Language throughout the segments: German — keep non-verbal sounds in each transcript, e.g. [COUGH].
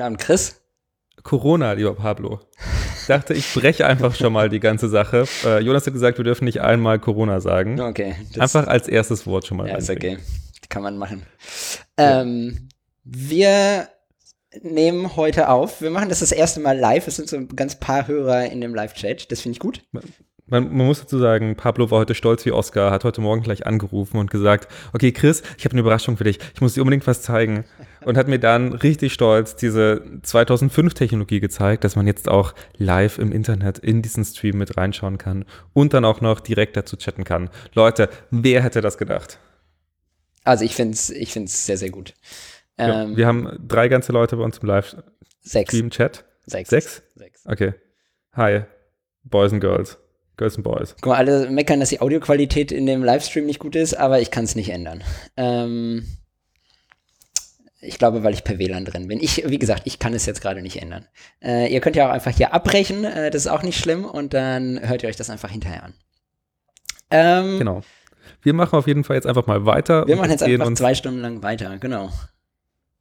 Abend, Chris. Corona, lieber Pablo. Ich dachte, ich breche einfach schon mal die ganze Sache. Äh, Jonas hat gesagt, wir dürfen nicht einmal Corona sagen. Okay. Einfach als erstes Wort schon mal. Ja, ist okay. Kann man machen. Ja. Ähm, wir nehmen heute auf. Wir machen das das erste Mal live. Es sind so ganz paar Hörer in dem Live-Chat. Das finde ich gut. Man, man, muss dazu sagen, Pablo war heute stolz wie Oscar, hat heute Morgen gleich angerufen und gesagt, okay, Chris, ich habe eine Überraschung für dich. Ich muss dir unbedingt was zeigen. Und hat mir dann richtig stolz diese 2005-Technologie gezeigt, dass man jetzt auch live im Internet in diesen Stream mit reinschauen kann und dann auch noch direkt dazu chatten kann. Leute, wer hätte das gedacht? Also ich finde es ich find's sehr, sehr gut. Ja, ähm, wir haben drei ganze Leute bei uns im Live-Stream-Chat. Sechs. Sechs. Sechs? Okay. Hi, Boys and Girls. Girls and Boys. Guck mal, alle meckern, dass die Audioqualität in dem Livestream nicht gut ist, aber ich kann es nicht ändern. Ähm, ich glaube, weil ich per WLAN drin bin. Ich, wie gesagt, ich kann es jetzt gerade nicht ändern. Äh, ihr könnt ja auch einfach hier abbrechen, äh, das ist auch nicht schlimm und dann hört ihr euch das einfach hinterher an. Ähm, genau. Wir machen auf jeden Fall jetzt einfach mal weiter. Wir machen jetzt einfach zwei Stunden lang weiter, genau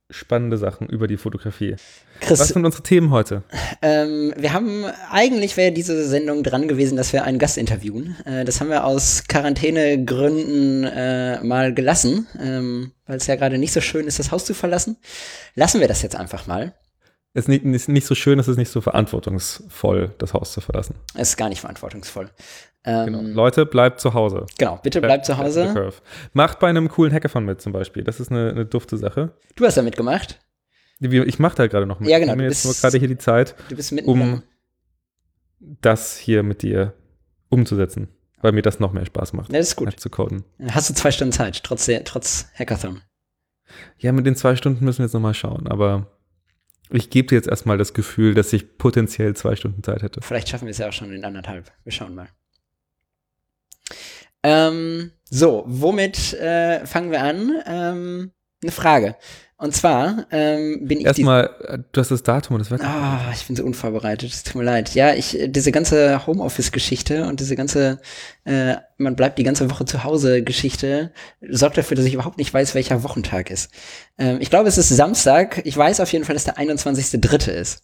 spannende Sachen über die Fotografie. Chris, Was sind unsere Themen heute? Ähm, wir haben, eigentlich wäre diese Sendung dran gewesen, dass wir einen Gast interviewen. Äh, das haben wir aus Quarantänegründen äh, mal gelassen, ähm, weil es ja gerade nicht so schön ist, das Haus zu verlassen. Lassen wir das jetzt einfach mal. Es ist nicht, nicht so schön, es ist nicht so verantwortungsvoll, das Haus zu verlassen. Es ist gar nicht verantwortungsvoll. Ähm, genau. Leute, bleibt zu Hause. Genau, bitte bleibt zu Hause. Macht bei einem coolen Hackathon mit zum Beispiel. Das ist eine, eine dufte Sache. Du hast da mitgemacht? Ich mache da gerade noch mit. Ja, genau. Ich nehme jetzt nur gerade hier die Zeit, um das hier mit dir umzusetzen. Weil mir das noch mehr Spaß macht. Ja, das ist gut. Zu coden. Hast du zwei Stunden Zeit, trotz, trotz Hackathon? Ja, mit den zwei Stunden müssen wir jetzt nochmal schauen. Aber ich gebe dir jetzt erstmal das Gefühl, dass ich potenziell zwei Stunden Zeit hätte. Vielleicht schaffen wir es ja auch schon in anderthalb. Wir schauen mal. Ähm, so, womit äh, fangen wir an? Ähm, eine Frage. Und zwar ähm, bin ich. Erstmal, äh, du hast das Datum und das Wetter. Ah, ich bin so unvorbereitet. Es tut mir leid. Ja, ich, diese ganze Homeoffice-Geschichte und diese ganze, äh, man bleibt die ganze Woche zu Hause-Geschichte sorgt dafür, dass ich überhaupt nicht weiß, welcher Wochentag ist. Ähm, ich glaube, es ist Samstag. Ich weiß auf jeden Fall, dass der 21.3. ist.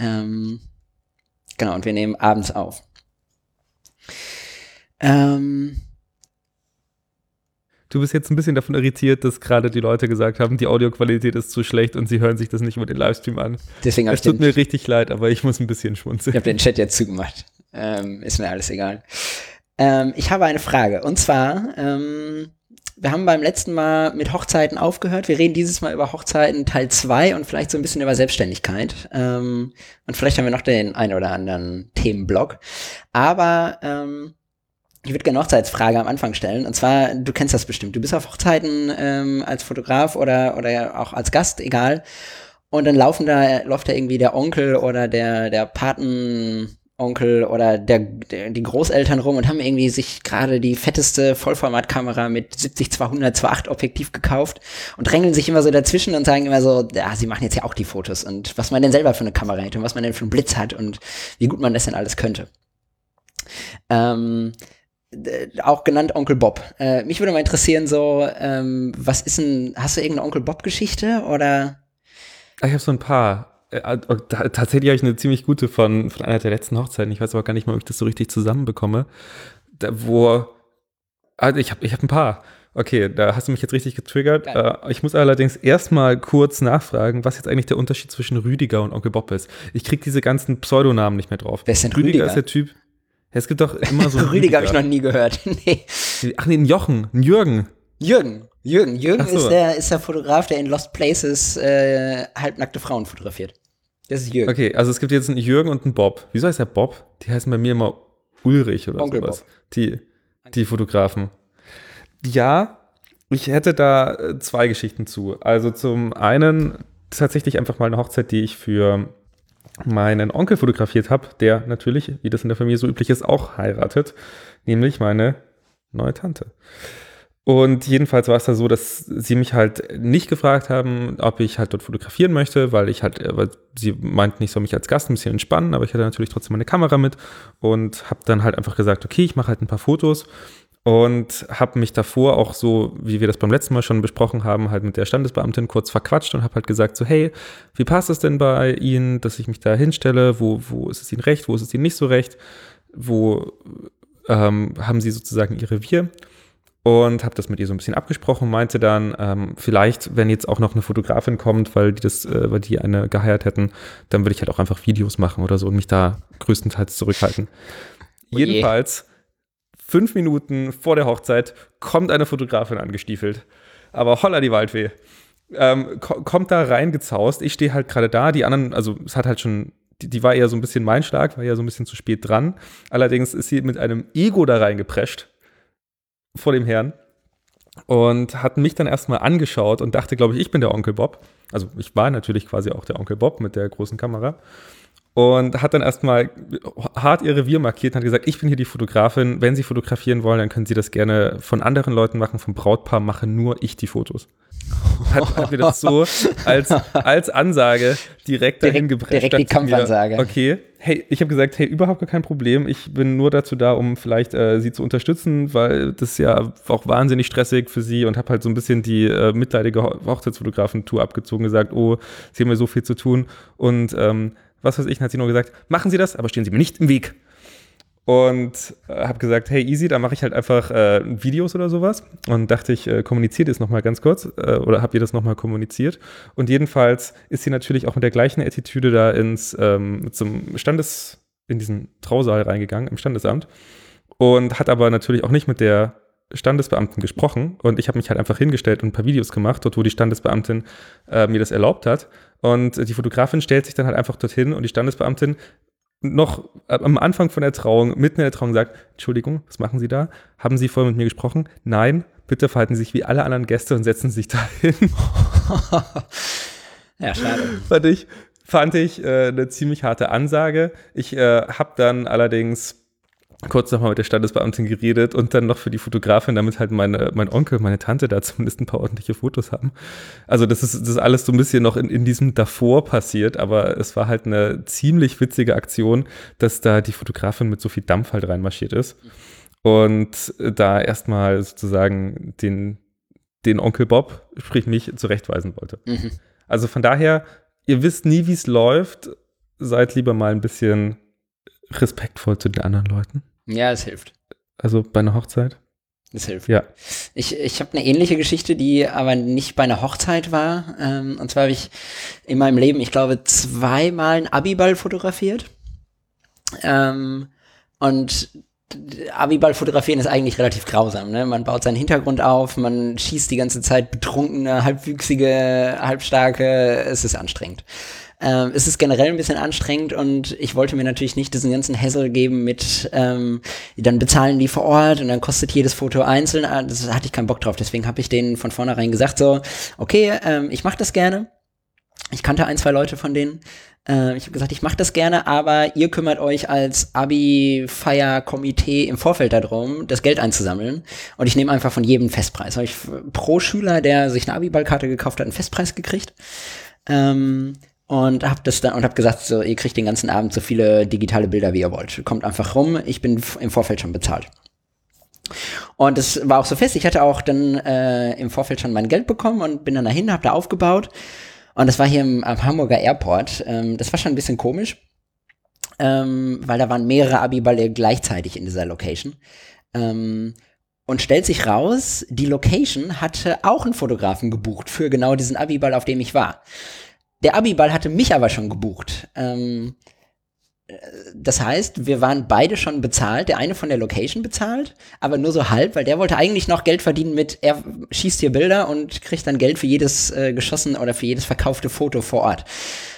Ähm, genau, und wir nehmen abends auf. Ähm, Du bist jetzt ein bisschen davon irritiert, dass gerade die Leute gesagt haben, die Audioqualität ist zu schlecht und sie hören sich das nicht über den Livestream an. Deswegen es tut mir richtig leid, aber ich muss ein bisschen schmunzeln. Ich habe den Chat jetzt zugemacht. Ähm, ist mir alles egal. Ähm, ich habe eine Frage. Und zwar, ähm, wir haben beim letzten Mal mit Hochzeiten aufgehört. Wir reden dieses Mal über Hochzeiten Teil 2 und vielleicht so ein bisschen über Selbstständigkeit. Ähm, und vielleicht haben wir noch den einen oder anderen Themenblock. Aber ähm, ich würde gerne eine Hochzeitsfrage am Anfang stellen. Und zwar, du kennst das bestimmt. Du bist auf Hochzeiten ähm, als Fotograf oder, oder auch als Gast, egal. Und dann laufen da, läuft da irgendwie der Onkel oder der, der Patenonkel oder der, der, die Großeltern rum und haben irgendwie sich gerade die fetteste Vollformatkamera mit 70 200 2.8 Objektiv gekauft und drängeln sich immer so dazwischen und sagen immer so, ja, sie machen jetzt ja auch die Fotos und was man denn selber für eine Kamera hätte und was man denn für einen Blitz hat und wie gut man das denn alles könnte. Ähm, auch genannt Onkel Bob. Äh, mich würde mal interessieren, so, ähm, was ist denn, hast du irgendeine Onkel Bob-Geschichte oder? Ich habe so ein paar. Äh, äh tatsächlich habe ich eine ziemlich gute von, von einer der letzten Hochzeiten. Ich weiß aber gar nicht mal, ob ich das so richtig zusammenbekomme. Da, wo, also ich habe ich hab ein paar. Okay, da hast du mich jetzt richtig getriggert. Äh, ich muss allerdings erstmal kurz nachfragen, was jetzt eigentlich der Unterschied zwischen Rüdiger und Onkel Bob ist. Ich kriege diese ganzen Pseudonamen nicht mehr drauf. Wer ist denn Rüdiger? Rüdiger ist der Typ. Es gibt doch immer so. [LAUGHS] Rüdiger habe ich noch nie gehört. [LAUGHS] nee. Ach nee, ein Jochen, ein Jürgen. Jürgen. Jürgen. Jürgen so. ist, der, ist der Fotograf, der in Lost Places äh, halbnackte Frauen fotografiert. Das ist Jürgen. Okay, also es gibt jetzt einen Jürgen und einen Bob. Wieso heißt der Bob? Die heißen bei mir immer Ulrich oder Onkel sowas. Bob. Die, die Fotografen. Ja, ich hätte da äh, zwei Geschichten zu. Also zum einen tatsächlich einfach mal eine Hochzeit, die ich für meinen Onkel fotografiert habe, der natürlich, wie das in der Familie so üblich ist, auch heiratet, nämlich meine neue Tante. Und jedenfalls war es da so, dass sie mich halt nicht gefragt haben, ob ich halt dort fotografieren möchte, weil ich halt, weil sie meinten, ich soll mich als Gast ein bisschen entspannen, aber ich hatte natürlich trotzdem meine Kamera mit und habe dann halt einfach gesagt, okay, ich mache halt ein paar Fotos und habe mich davor auch so, wie wir das beim letzten Mal schon besprochen haben, halt mit der Standesbeamtin kurz verquatscht und habe halt gesagt so, hey, wie passt es denn bei Ihnen, dass ich mich da hinstelle? Wo, wo ist es Ihnen recht? Wo ist es Ihnen nicht so recht? Wo ähm, haben Sie sozusagen Ihr Revier? Und habe das mit ihr so ein bisschen abgesprochen und meinte dann, ähm, vielleicht, wenn jetzt auch noch eine Fotografin kommt, weil die das, äh, weil die eine geheiert hätten, dann würde ich halt auch einfach Videos machen oder so und mich da größtenteils zurückhalten. Oh Jedenfalls fünf Minuten vor der Hochzeit kommt eine Fotografin angestiefelt. Aber holla die Waldweh. Ähm, kommt da reingezaust. Ich stehe halt gerade da. Die anderen, also es hat halt schon, die, die, war eher so ein bisschen mein Schlag, war ja so ein bisschen zu spät dran. Allerdings ist sie mit einem Ego da reingeprescht vor dem Herrn und hat mich dann erstmal angeschaut und dachte, glaube ich, ich bin der Onkel Bob. Also ich war natürlich quasi auch der Onkel Bob mit der großen Kamera und hat dann erstmal hart ihr Revier markiert und hat gesagt, ich bin hier die Fotografin. Wenn Sie fotografieren wollen, dann können Sie das gerne von anderen Leuten machen, vom Brautpaar mache nur ich die Fotos. Hat, hat mir das so als, als Ansage direkt, dahin gebracht. Direkt die Kampfansage. Okay, hey, ich habe gesagt, hey, überhaupt gar kein Problem. Ich bin nur dazu da, um vielleicht äh, Sie zu unterstützen, weil das ist ja auch wahnsinnig stressig für Sie und habe halt so ein bisschen die äh, mitleidige Hochzeitsfotografen-Tour abgezogen, gesagt, oh, Sie haben ja so viel zu tun und ähm, was weiß ich, hat sie nur gesagt, machen Sie das, aber stehen Sie mir nicht im Weg. Und äh, habe gesagt, hey, easy, da mache ich halt einfach äh, Videos oder sowas. Und dachte ich, äh, kommuniziert es nochmal ganz kurz äh, oder habt ihr das nochmal kommuniziert? Und jedenfalls ist sie natürlich auch mit der gleichen Attitüde da ins, ähm, zum Standes, in diesen Trausaal reingegangen, im Standesamt. Und hat aber natürlich auch nicht mit der Standesbeamten gesprochen und ich habe mich halt einfach hingestellt und ein paar Videos gemacht, dort wo die Standesbeamtin äh, mir das erlaubt hat. Und die Fotografin stellt sich dann halt einfach dorthin und die Standesbeamtin noch am Anfang von der Trauung, mitten in der Trauung sagt, Entschuldigung, was machen Sie da? Haben Sie vorher mit mir gesprochen? Nein, bitte verhalten Sie sich wie alle anderen Gäste und setzen Sie sich da hin. [LAUGHS] ja, schade. Fand ich, fand ich äh, eine ziemlich harte Ansage. Ich äh, habe dann allerdings kurz nochmal mit der Standesbeamtin geredet und dann noch für die Fotografin, damit halt meine, mein Onkel, meine Tante da zumindest ein paar ordentliche Fotos haben. Also das ist, das ist alles so ein bisschen noch in, in diesem davor passiert, aber es war halt eine ziemlich witzige Aktion, dass da die Fotografin mit so viel Dampf halt reinmarschiert ist und da erstmal sozusagen den, den Onkel Bob, sprich mich, zurechtweisen wollte. Mhm. Also von daher, ihr wisst nie, wie es läuft, seid lieber mal ein bisschen respektvoll zu den anderen Leuten. Ja, es hilft. Also bei einer Hochzeit? Es hilft. Ja. Ich, ich habe eine ähnliche Geschichte, die aber nicht bei einer Hochzeit war. Ähm, und zwar habe ich in meinem Leben, ich glaube, zweimal einen Abiball fotografiert. Ähm, und Abiball fotografieren ist eigentlich relativ grausam. Ne? Man baut seinen Hintergrund auf, man schießt die ganze Zeit betrunkene, halbwüchsige, halbstarke. Es ist anstrengend. Ähm, es ist generell ein bisschen anstrengend und ich wollte mir natürlich nicht diesen ganzen Hassel geben mit, ähm, dann bezahlen die vor Ort und dann kostet jedes Foto einzeln. Ah, das hatte ich keinen Bock drauf. Deswegen habe ich denen von vornherein gesagt, so, okay, ähm, ich mache das gerne. Ich kannte ein, zwei Leute von denen. Äh, ich habe gesagt, ich mache das gerne, aber ihr kümmert euch als Abi-Feier-Komitee im Vorfeld darum, das Geld einzusammeln. Und ich nehme einfach von jedem Festpreis. Habe ich pro Schüler, der sich eine Abi-Ballkarte gekauft hat, einen Festpreis gekriegt. Ähm, und habe das dann und habe gesagt, so ihr kriegt den ganzen Abend so viele digitale Bilder wie ihr wollt. Kommt einfach rum, ich bin im Vorfeld schon bezahlt. Und es war auch so fest, ich hatte auch dann äh, im Vorfeld schon mein Geld bekommen und bin dann dahin, habe da aufgebaut. Und das war hier im, am Hamburger Airport. Ähm, das war schon ein bisschen komisch, ähm, weil da waren mehrere Abiballe gleichzeitig in dieser Location. Ähm, und stellt sich raus, die Location hatte auch einen Fotografen gebucht für genau diesen Abiball, auf dem ich war. Der Abiball hatte mich aber schon gebucht. Ähm, das heißt, wir waren beide schon bezahlt. Der eine von der Location bezahlt, aber nur so halb, weil der wollte eigentlich noch Geld verdienen mit, er schießt hier Bilder und kriegt dann Geld für jedes äh, geschossen oder für jedes verkaufte Foto vor Ort.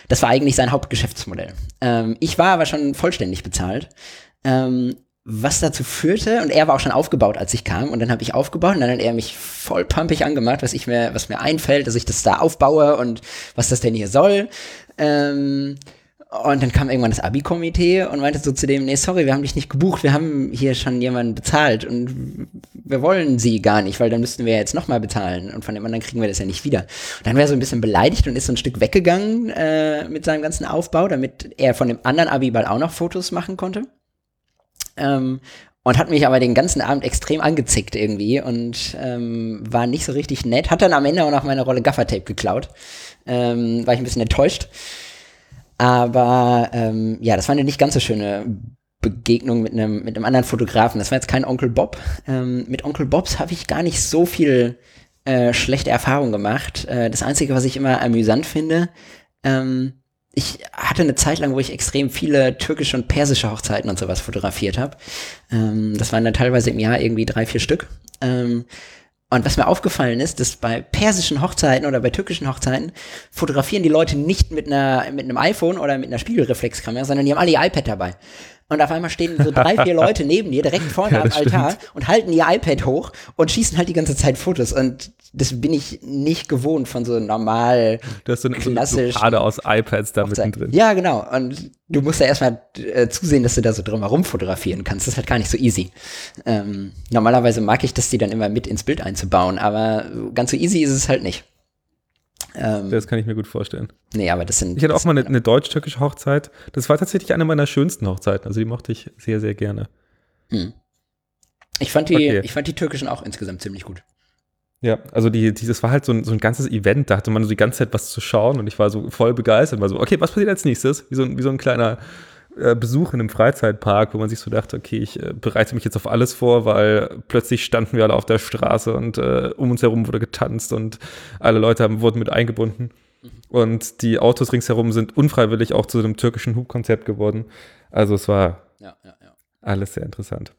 Das war eigentlich sein Hauptgeschäftsmodell. Ähm, ich war aber schon vollständig bezahlt. Ähm, was dazu führte, und er war auch schon aufgebaut, als ich kam, und dann habe ich aufgebaut und dann hat er mich voll pumpig angemacht, was ich mir, was mir einfällt, dass ich das da aufbaue und was das denn hier soll. Ähm, und dann kam irgendwann das Abi-Komitee und meinte so zu dem, nee, sorry, wir haben dich nicht gebucht, wir haben hier schon jemanden bezahlt und wir wollen sie gar nicht, weil dann müssten wir jetzt nochmal bezahlen und von dem anderen kriegen wir das ja nicht wieder. Und dann wäre er so ein bisschen beleidigt und ist so ein Stück weggegangen äh, mit seinem ganzen Aufbau, damit er von dem anderen Abi-Ball auch noch Fotos machen konnte. Ähm, und hat mich aber den ganzen Abend extrem angezickt irgendwie und ähm, war nicht so richtig nett. Hat dann am Ende auch noch meine Rolle Gaffertape geklaut. Ähm, war ich ein bisschen enttäuscht. Aber ähm, ja, das war eine nicht ganz so schöne Begegnung mit einem mit einem anderen Fotografen. Das war jetzt kein Onkel Bob. Ähm, mit Onkel Bobs habe ich gar nicht so viel äh, schlechte Erfahrungen gemacht. Äh, das Einzige, was ich immer amüsant finde, ähm, ich hatte eine Zeit lang, wo ich extrem viele türkische und persische Hochzeiten und sowas fotografiert habe. Ähm, das waren dann teilweise im Jahr irgendwie drei, vier Stück. Ähm, und was mir aufgefallen ist, dass bei persischen Hochzeiten oder bei türkischen Hochzeiten fotografieren die Leute nicht mit einer mit einem iPhone oder mit einer Spiegelreflexkamera, sondern die haben alle ihr iPad dabei. Und auf einmal stehen so drei, vier [LAUGHS] Leute neben dir, direkt vorne ja, am Altar stimmt. und halten ihr iPad hoch und schießen halt die ganze Zeit Fotos. Und das bin ich nicht gewohnt von so normal, du hast so. So gerade aus iPads da mittendrin. Ja, genau. Und du musst ja erstmal äh, zusehen, dass du da so drumherum fotografieren kannst. Das ist halt gar nicht so easy. Ähm, normalerweise mag ich das, die dann immer mit ins Bild einzubauen, aber ganz so easy ist es halt nicht. Ähm, das kann ich mir gut vorstellen. Nee, aber das sind. Ich hatte auch mal eine, eine deutsch-türkische Hochzeit. Das war tatsächlich eine meiner schönsten Hochzeiten. Also die mochte ich sehr, sehr gerne. Hm. Ich, fand die, okay. ich fand die türkischen auch insgesamt ziemlich gut. Ja, also die, die, das war halt so ein, so ein ganzes Event, da hatte man so die ganze Zeit was zu schauen und ich war so voll begeistert, war so, okay, was passiert als nächstes? Wie so, wie so ein kleiner äh, Besuch in einem Freizeitpark, wo man sich so dachte, okay, ich äh, bereite mich jetzt auf alles vor, weil plötzlich standen wir alle auf der Straße und äh, um uns herum wurde getanzt und alle Leute haben, wurden mit eingebunden. Mhm. Und die Autos ringsherum sind unfreiwillig auch zu einem türkischen Hubkonzept geworden. Also es war ja, ja, ja. alles sehr interessant.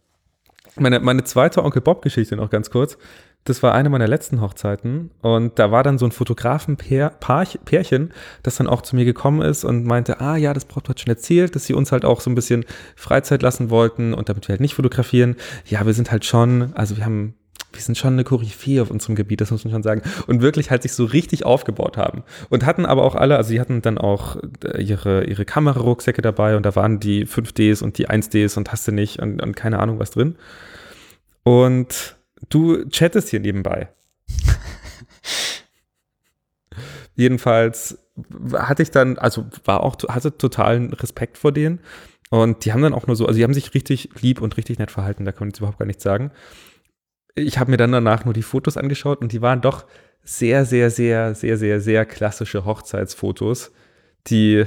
Meine, meine zweite Onkel Bob-Geschichte noch ganz kurz das war eine meiner letzten Hochzeiten und da war dann so ein Fotografen-Pärchen, das dann auch zu mir gekommen ist und meinte, ah ja, das Brautpaar hat schon erzählt, dass sie uns halt auch so ein bisschen Freizeit lassen wollten und damit wir halt nicht fotografieren. Ja, wir sind halt schon, also wir haben wir sind schon eine Koryphäe auf unserem Gebiet, das muss man schon sagen. Und wirklich halt sich so richtig aufgebaut haben. Und hatten aber auch alle, also sie hatten dann auch äh, ihre, ihre Kamerarucksäcke dabei und da waren die 5Ds und die 1Ds und hast du nicht und, und keine Ahnung was drin. Und Du chattest hier nebenbei. [LAUGHS] Jedenfalls hatte ich dann, also war auch, hatte totalen Respekt vor denen. Und die haben dann auch nur so, also die haben sich richtig lieb und richtig nett verhalten, da kann man jetzt überhaupt gar nichts sagen. Ich habe mir dann danach nur die Fotos angeschaut und die waren doch sehr, sehr, sehr, sehr, sehr, sehr klassische Hochzeitsfotos, die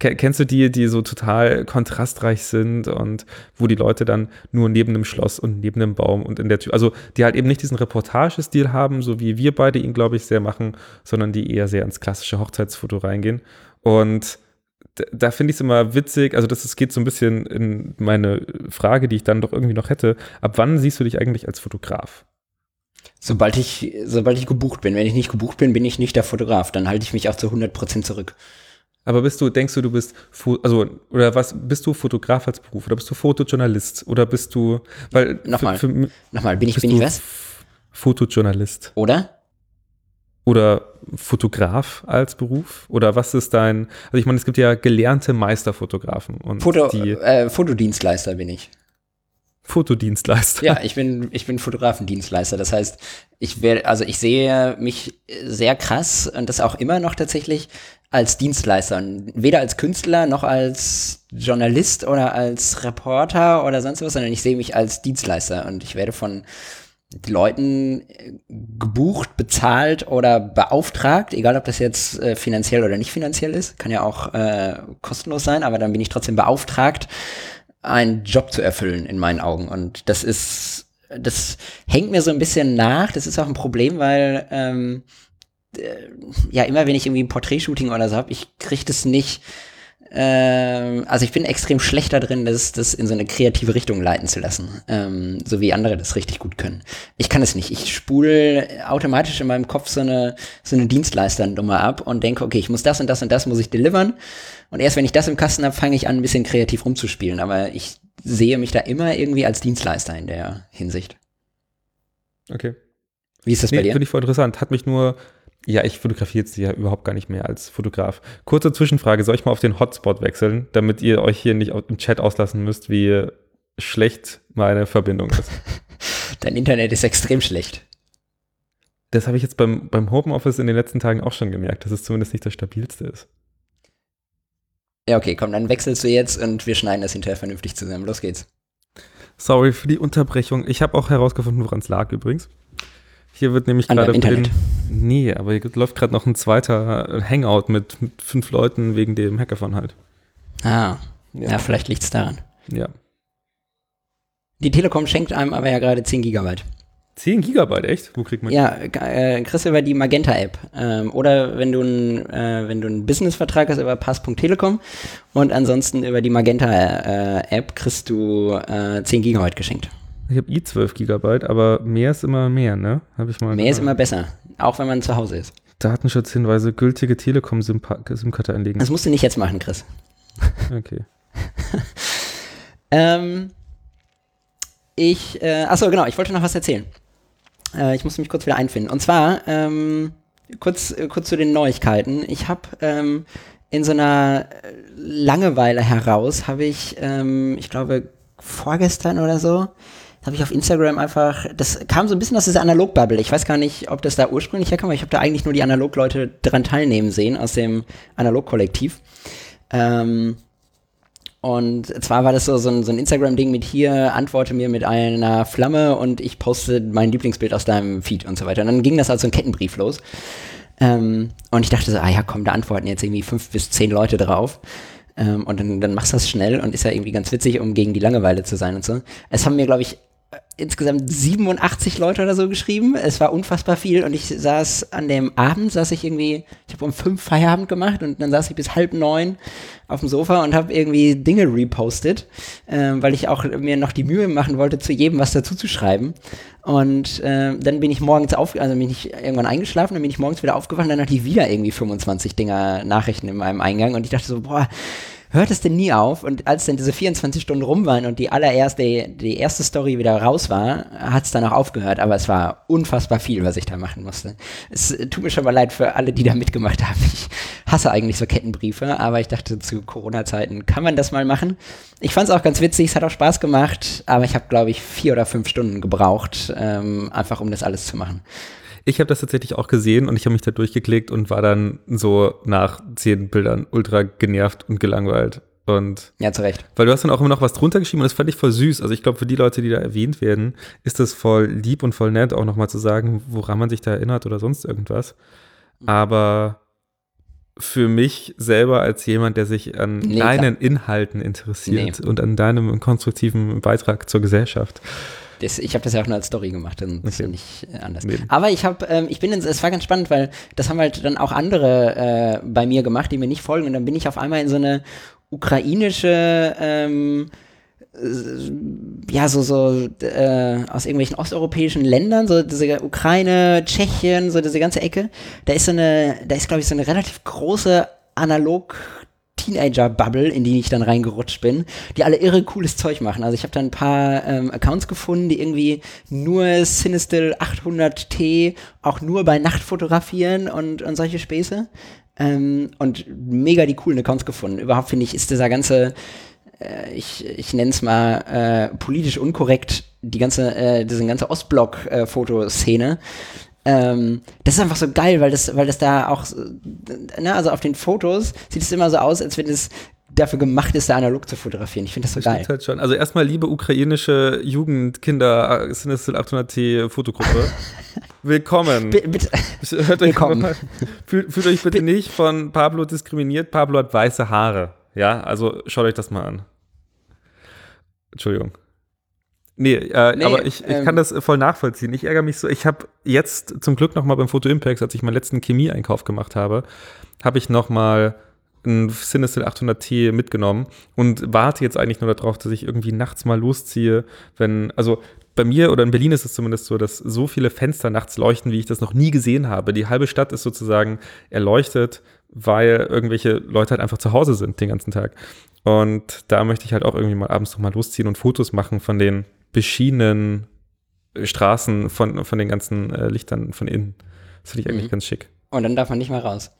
Kennst du die, die so total kontrastreich sind und wo die Leute dann nur neben einem Schloss und neben einem Baum und in der Tür, also die halt eben nicht diesen Reportagestil haben, so wie wir beide ihn, glaube ich, sehr machen, sondern die eher sehr ins klassische Hochzeitsfoto reingehen. Und da finde ich es immer witzig, also das, das geht so ein bisschen in meine Frage, die ich dann doch irgendwie noch hätte. Ab wann siehst du dich eigentlich als Fotograf? Sobald ich, sobald ich gebucht bin. Wenn ich nicht gebucht bin, bin ich nicht der Fotograf. Dann halte ich mich auch zu 100 Prozent zurück. Aber bist du, denkst du, du bist, also, oder was, bist du Fotograf als Beruf oder bist du Fotojournalist oder bist du, weil. Nochmal, für, für, nochmal, bin ich, bin ich was? Fotojournalist. Oder? Oder Fotograf als Beruf? Oder was ist dein, also ich meine, es gibt ja gelernte Meisterfotografen und Foto, die, äh, Fotodienstleister bin ich. Fotodienstleister. Ja, ich bin, ich bin Fotografendienstleister. Das heißt, ich werde, also ich sehe mich sehr krass und das auch immer noch tatsächlich als Dienstleister. Weder als Künstler noch als Journalist oder als Reporter oder sonst was, sondern ich sehe mich als Dienstleister und ich werde von Leuten gebucht, bezahlt oder beauftragt, egal ob das jetzt äh, finanziell oder nicht finanziell ist, kann ja auch äh, kostenlos sein, aber dann bin ich trotzdem beauftragt, einen Job zu erfüllen in meinen Augen. Und das ist, das hängt mir so ein bisschen nach. Das ist auch ein Problem, weil ähm, äh, ja, immer wenn ich irgendwie ein Porträtshooting oder so habe, ich kriege das nicht. Ähm, also ich bin extrem schlecht da drin, das, das in so eine kreative Richtung leiten zu lassen, ähm, so wie andere das richtig gut können. Ich kann es nicht. Ich spule automatisch in meinem Kopf so eine, so eine Dienstleisternummer ab und denke, okay, ich muss das und das und das muss ich delivern. Und erst wenn ich das im Kasten habe, fange ich an, ein bisschen kreativ rumzuspielen. Aber ich sehe mich da immer irgendwie als Dienstleister in der Hinsicht. Okay. Wie ist das nee, bei dir? Finde ich voll interessant. Hat mich nur ja, ich fotografiere jetzt ja überhaupt gar nicht mehr als Fotograf. Kurze Zwischenfrage, soll ich mal auf den Hotspot wechseln, damit ihr euch hier nicht im Chat auslassen müsst, wie schlecht meine Verbindung ist? [LAUGHS] Dein Internet ist extrem schlecht. Das habe ich jetzt beim, beim Homeoffice in den letzten Tagen auch schon gemerkt, dass es zumindest nicht das stabilste ist. Ja, okay, komm, dann wechselst du jetzt und wir schneiden das hinterher vernünftig zusammen. Los geht's. Sorry für die Unterbrechung. Ich habe auch herausgefunden, woran es lag übrigens. Hier wird nämlich gerade. Nee, aber hier läuft gerade noch ein zweiter Hangout mit, mit, fünf Leuten wegen dem Hackathon halt. Ah. Ja, ja vielleicht liegt es daran. Ja. Die Telekom schenkt einem aber ja gerade 10 Gigabyte. 10 Gigabyte, echt? Wo kriegt man Ja, äh, kriegst du über die Magenta-App. Ähm, oder wenn du einen äh, Business-Vertrag hast über Pass.telekom und ansonsten über die Magenta-App kriegst du äh, 10 Gigabyte geschenkt. Ich habe i 12 Gigabyte, aber mehr ist immer mehr, ne? Habe ich mal. Mehr ist immer besser, auch wenn man zu Hause ist. Datenschutzhinweise, gültige Telekom-SIM-Karte einlegen. Das musst du nicht jetzt machen, Chris. Okay. [LAUGHS] ähm, ich, äh, achso, genau, ich wollte noch was erzählen. Äh, ich musste mich kurz wieder einfinden. Und zwar, ähm, kurz, äh, kurz zu den Neuigkeiten. Ich habe ähm, in so einer Langeweile heraus, habe ich, ähm, ich glaube, vorgestern oder so, habe ich auf Instagram einfach, das kam so ein bisschen aus dieser Analog-Bubble. Ich weiß gar nicht, ob das da ursprünglich herkam, aber ich habe da eigentlich nur die Analog-Leute dran teilnehmen sehen aus dem Analog-Kollektiv. Ähm, und zwar war das so, so ein, so ein Instagram-Ding mit hier, antworte mir mit einer Flamme und ich poste mein Lieblingsbild aus deinem Feed und so weiter. Und dann ging das als so ein Kettenbrief los. Ähm, und ich dachte so, ah ja, komm, da antworten jetzt irgendwie fünf bis zehn Leute drauf. Ähm, und dann, dann machst du das schnell und ist ja irgendwie ganz witzig, um gegen die Langeweile zu sein und so. Es haben mir, glaube ich, insgesamt 87 Leute oder so geschrieben. Es war unfassbar viel und ich saß an dem Abend, saß ich irgendwie, ich habe um fünf Feierabend gemacht und dann saß ich bis halb neun auf dem Sofa und habe irgendwie Dinge repostet, äh, weil ich auch mir noch die Mühe machen wollte, zu jedem was dazu zu schreiben. Und äh, dann bin ich morgens auf, also bin ich irgendwann eingeschlafen, dann bin ich morgens wieder aufgewacht und dann hatte ich wieder irgendwie 25 Dinger Nachrichten in meinem Eingang und ich dachte so, boah, hört es denn nie auf? Und als dann diese 24 Stunden rum waren und die allererste, die erste Story wieder raus war, hat es dann auch aufgehört. Aber es war unfassbar viel, was ich da machen musste. Es tut mir schon mal leid für alle, die da mitgemacht haben. Ich hasse eigentlich so Kettenbriefe, aber ich dachte, zu Corona-Zeiten kann man das mal machen. Ich fand es auch ganz witzig, es hat auch Spaß gemacht, aber ich habe, glaube ich, vier oder fünf Stunden gebraucht, ähm, einfach um das alles zu machen. Ich habe das tatsächlich auch gesehen und ich habe mich da durchgeklickt und war dann so nach zehn Bildern ultra genervt und gelangweilt. Und ja, zu Recht. Weil du hast dann auch immer noch was drunter geschrieben und das fand ich voll süß. Also ich glaube, für die Leute, die da erwähnt werden, ist das voll lieb und voll nett, auch nochmal zu sagen, woran man sich da erinnert oder sonst irgendwas. Aber für mich selber als jemand, der sich an nee, deinen klar. Inhalten interessiert nee. und an deinem konstruktiven Beitrag zur Gesellschaft, das, ich habe das ja auch nur als Story gemacht, dann ist ja nicht äh, anders. Nee. Aber ich habe, ähm, ich bin, in, es war ganz spannend, weil das haben halt dann auch andere äh, bei mir gemacht, die mir nicht folgen. Und dann bin ich auf einmal in so eine ukrainische, ähm, äh, ja, so, so äh, aus irgendwelchen osteuropäischen Ländern, so diese Ukraine, Tschechien, so diese ganze Ecke. Da ist so eine, da ist, glaube ich, so eine relativ große analog Teenager-Bubble, in die ich dann reingerutscht bin, die alle irre cooles Zeug machen. Also ich habe da ein paar ähm, Accounts gefunden, die irgendwie nur Cinestill 800T auch nur bei Nacht fotografieren und, und solche Späße. Ähm, und mega die coolen Accounts gefunden. Überhaupt finde ich, ist dieser ganze äh, ich, ich nenne es mal äh, politisch unkorrekt, die ganze, äh, diese ganze Ostblock-Fotoszene ähm, das ist einfach so geil, weil das, weil das da auch, ne, also auf den Fotos sieht es immer so aus, als wenn es dafür gemacht ist, da analog zu fotografieren. Ich finde das so das geil. Halt schon. Also erstmal liebe ukrainische Jugendkinder äh, Sinistil 800T Fotogruppe. [LAUGHS] Willkommen. B bitte. Hört Willkommen. Mal, fühlt, fühlt euch bitte B nicht von Pablo diskriminiert. Pablo hat weiße Haare. Ja, also schaut euch das mal an. Entschuldigung. Nee, äh, nee aber ich, ich ähm, kann das voll nachvollziehen. Ich ärgere mich so. Ich habe jetzt zum Glück noch mal beim Foto Impacts, als ich meinen letzten Chemie-Einkauf gemacht habe, habe ich noch mal ein Cinestill 800T mitgenommen und warte jetzt eigentlich nur darauf, dass ich irgendwie nachts mal losziehe, wenn, also bei mir oder in Berlin ist es zumindest so, dass so viele Fenster nachts leuchten, wie ich das noch nie gesehen habe. Die halbe Stadt ist sozusagen erleuchtet, weil irgendwelche Leute halt einfach zu Hause sind den ganzen Tag. Und da möchte ich halt auch irgendwie mal abends noch mal losziehen und Fotos machen von den beschienenen Straßen von, von den ganzen äh, Lichtern von innen. Das finde ich eigentlich mhm. ganz schick. Und dann darf man nicht mehr raus.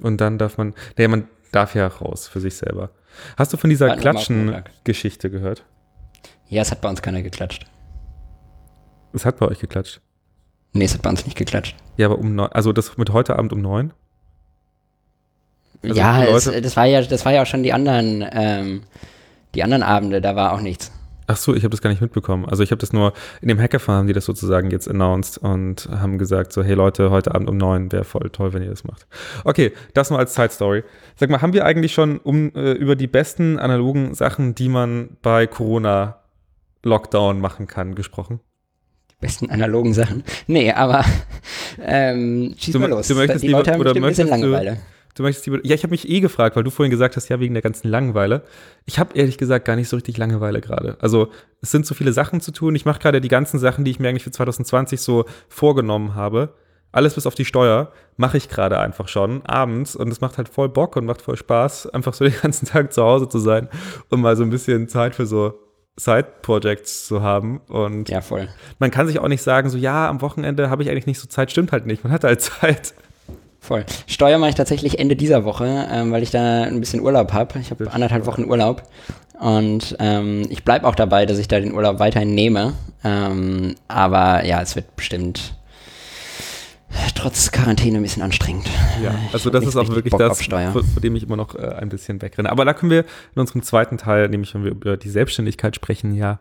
Und dann darf man, naja, man darf ja raus für sich selber. Hast du von dieser Klatschen-Geschichte gehört? Ja, es hat bei uns keiner geklatscht. Es hat bei euch geklatscht? Nee, es hat bei uns nicht geklatscht. Ja, aber um neun, also das mit heute Abend um neun? Also ja, es, das war ja, das war ja auch schon die anderen, ähm, die anderen Abende, da war auch nichts. Ach so, ich habe das gar nicht mitbekommen. Also ich habe das nur, in dem Hackathon haben die das sozusagen jetzt announced und haben gesagt so, hey Leute, heute Abend um neun wäre voll toll, wenn ihr das macht. Okay, das nur als Side Story. Sag mal, haben wir eigentlich schon um, äh, über die besten analogen Sachen, die man bei Corona Lockdown machen kann, gesprochen? Die besten analogen Sachen? Nee, aber [LAUGHS] ähm, schieß du, mal los. Du möchtest die Leute haben oder ein bisschen Langeweile. Du, Du möchtest die, ja, ich habe mich eh gefragt, weil du vorhin gesagt hast, ja, wegen der ganzen Langeweile. Ich habe ehrlich gesagt gar nicht so richtig Langeweile gerade. Also es sind so viele Sachen zu tun. Ich mache gerade die ganzen Sachen, die ich mir eigentlich für 2020 so vorgenommen habe. Alles bis auf die Steuer mache ich gerade einfach schon abends und es macht halt voll Bock und macht voll Spaß, einfach so den ganzen Tag zu Hause zu sein und mal so ein bisschen Zeit für so Side-Projects zu haben. Und ja, voll. Man kann sich auch nicht sagen, so ja, am Wochenende habe ich eigentlich nicht so Zeit, stimmt halt nicht. Man hat halt [LAUGHS] Zeit. Voll. Steuer mache ich tatsächlich Ende dieser Woche, ähm, weil ich da ein bisschen Urlaub habe. Ich habe anderthalb Wochen Urlaub. Und ähm, ich bleibe auch dabei, dass ich da den Urlaub weiterhin nehme. Ähm, aber ja, es wird bestimmt trotz Quarantäne ein bisschen anstrengend. Ja, also das ist auch wirklich Bock das, vor, vor, dem ich immer noch äh, ein bisschen wegrenne. Aber da können wir in unserem zweiten Teil, nämlich wenn wir über die Selbstständigkeit sprechen, ja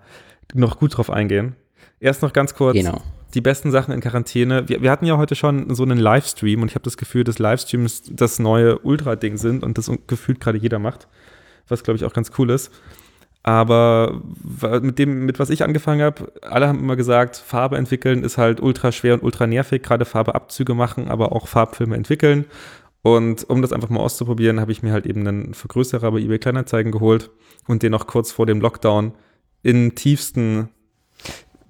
noch gut drauf eingehen. Erst noch ganz kurz. Genau die besten Sachen in Quarantäne. Wir, wir hatten ja heute schon so einen Livestream und ich habe das Gefühl, dass Livestreams das neue Ultra-Ding sind und das gefühlt gerade jeder macht, was glaube ich auch ganz cool ist. Aber mit dem, mit was ich angefangen habe, alle haben immer gesagt, Farbe entwickeln ist halt ultra schwer und ultra nervig, gerade Farbeabzüge machen, aber auch Farbfilme entwickeln. Und um das einfach mal auszuprobieren, habe ich mir halt eben einen Vergrößerer bei eBay Kleinanzeigen geholt und den noch kurz vor dem Lockdown in tiefsten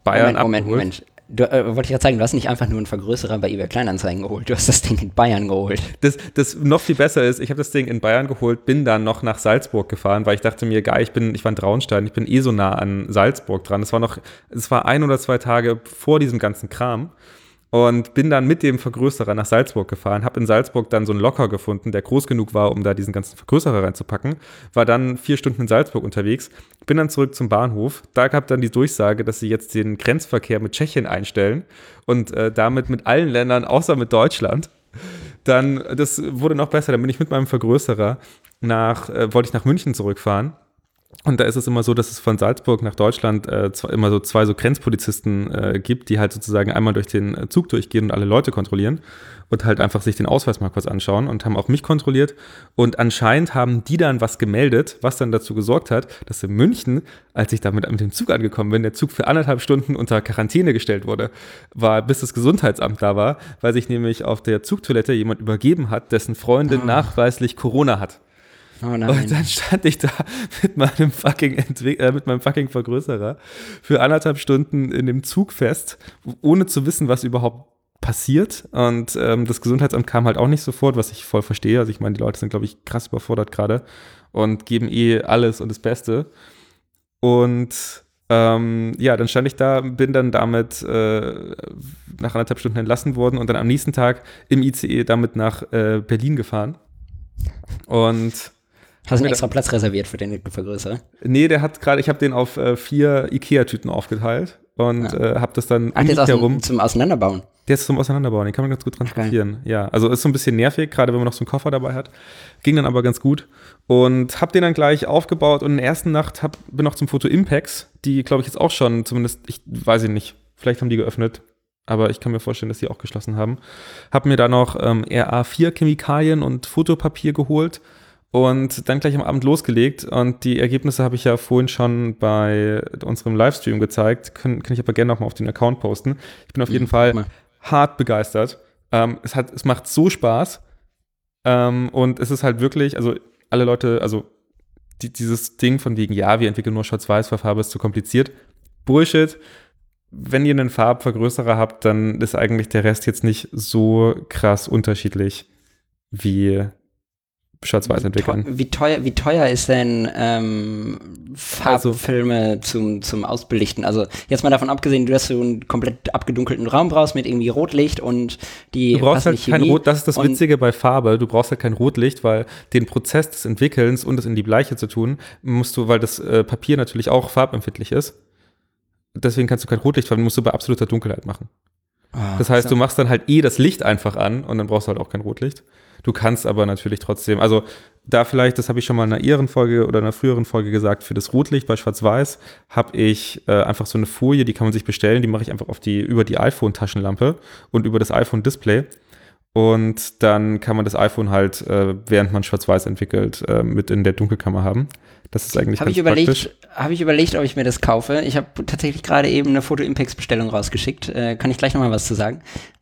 Bayern Moment, Moment, Moment. Du, äh, wollte ich gerade sagen, du hast nicht einfach nur einen Vergrößerer bei eBay Kleinanzeigen geholt, du hast das Ding in Bayern geholt. Das, das noch viel besser ist, ich habe das Ding in Bayern geholt, bin dann noch nach Salzburg gefahren, weil ich dachte mir, geil, ich bin, ich war in Traunstein, ich bin eh so nah an Salzburg dran. Es war noch, es war ein oder zwei Tage vor diesem ganzen Kram und bin dann mit dem Vergrößerer nach Salzburg gefahren, habe in Salzburg dann so einen Locker gefunden, der groß genug war, um da diesen ganzen Vergrößerer reinzupacken, war dann vier Stunden in Salzburg unterwegs, bin dann zurück zum Bahnhof, da gab dann die Durchsage, dass sie jetzt den Grenzverkehr mit Tschechien einstellen und äh, damit mit allen Ländern, außer mit Deutschland. Dann, das wurde noch besser, dann bin ich mit meinem Vergrößerer nach, äh, wollte ich nach München zurückfahren und da ist es immer so, dass es von Salzburg nach Deutschland äh, immer so zwei so Grenzpolizisten äh, gibt, die halt sozusagen einmal durch den äh, Zug durchgehen und alle Leute kontrollieren und halt einfach sich den Ausweis mal kurz anschauen und haben auch mich kontrolliert. Und anscheinend haben die dann was gemeldet, was dann dazu gesorgt hat, dass in München, als ich damit mit dem Zug angekommen bin, der Zug für anderthalb Stunden unter Quarantäne gestellt wurde, war, bis das Gesundheitsamt da war, weil sich nämlich auf der Zugtoilette jemand übergeben hat, dessen Freundin oh. nachweislich Corona hat. Oh und dann stand ich da mit meinem fucking Entwick äh, mit meinem fucking Vergrößerer für anderthalb Stunden in dem Zug fest, ohne zu wissen, was überhaupt passiert. Und ähm, das Gesundheitsamt kam halt auch nicht sofort, was ich voll verstehe. Also ich meine, die Leute sind, glaube ich, krass überfordert gerade und geben eh alles und das Beste. Und ähm, ja, dann stand ich da, bin dann damit äh, nach anderthalb Stunden entlassen worden und dann am nächsten Tag im ICE damit nach äh, Berlin gefahren. Und Hast du einen extra Platz reserviert für den Vergrößerer? Nee, der hat gerade, ich habe den auf äh, vier Ikea-Tüten aufgeteilt und ja. äh, habe das dann Ach, der ist herum. zum Auseinanderbauen? Der ist zum Auseinanderbauen, den kann man ganz gut transportieren. Ach, ja, also ist so ein bisschen nervig, gerade wenn man noch so einen Koffer dabei hat. Ging dann aber ganz gut und habe den dann gleich aufgebaut und in der ersten Nacht hab, bin noch zum Foto Impex, die glaube ich jetzt auch schon, zumindest, ich weiß ich nicht, vielleicht haben die geöffnet, aber ich kann mir vorstellen, dass die auch geschlossen haben. Habe mir da noch ähm, RA4 Chemikalien und Fotopapier geholt und dann gleich am Abend losgelegt. Und die Ergebnisse habe ich ja vorhin schon bei unserem Livestream gezeigt. Kann, kann ich aber gerne nochmal auf den Account posten. Ich bin auf jeden mhm, Fall mal. hart begeistert. Ähm, es, hat, es macht so Spaß. Ähm, und es ist halt wirklich, also alle Leute, also die, dieses Ding von wegen, ja, wir entwickeln nur Schwarz-Weiß, weil Farbe ist zu kompliziert. Bullshit. Wenn ihr einen Farbvergrößerer habt, dann ist eigentlich der Rest jetzt nicht so krass unterschiedlich wie Schwarz-Weiß entwickeln. Wie teuer, wie teuer ist denn ähm, Farbfilme also, zum, zum Ausbelichten? Also jetzt mal davon abgesehen, du hast so einen komplett abgedunkelten Raum brauchst mit irgendwie Rotlicht und die Du brauchst halt kein Rot, das ist das Witzige bei Farbe, du brauchst halt kein Rotlicht, weil den Prozess des Entwickelns und es in die Bleiche zu tun, musst du, weil das äh, Papier natürlich auch farbempfindlich ist, deswegen kannst du kein Rotlicht verwenden, musst du bei absoluter Dunkelheit machen. Oh, das heißt, so. du machst dann halt eh das Licht einfach an und dann brauchst du halt auch kein Rotlicht. Du kannst aber natürlich trotzdem, also da vielleicht, das habe ich schon mal in einer ihren Folge oder einer früheren Folge gesagt, für das Rotlicht bei Schwarz-Weiß habe ich äh, einfach so eine Folie, die kann man sich bestellen, die mache ich einfach auf die, über die iPhone-Taschenlampe und über das iPhone-Display. Und dann kann man das iPhone halt, äh, während man Schwarz-Weiß entwickelt, äh, mit in der Dunkelkammer haben. Das ist eigentlich hab ganz ich überlegt, Habe ich überlegt, ob ich mir das kaufe. Ich habe tatsächlich gerade eben eine Foto-Impex-Bestellung rausgeschickt. Äh, kann ich gleich nochmal was zu sagen.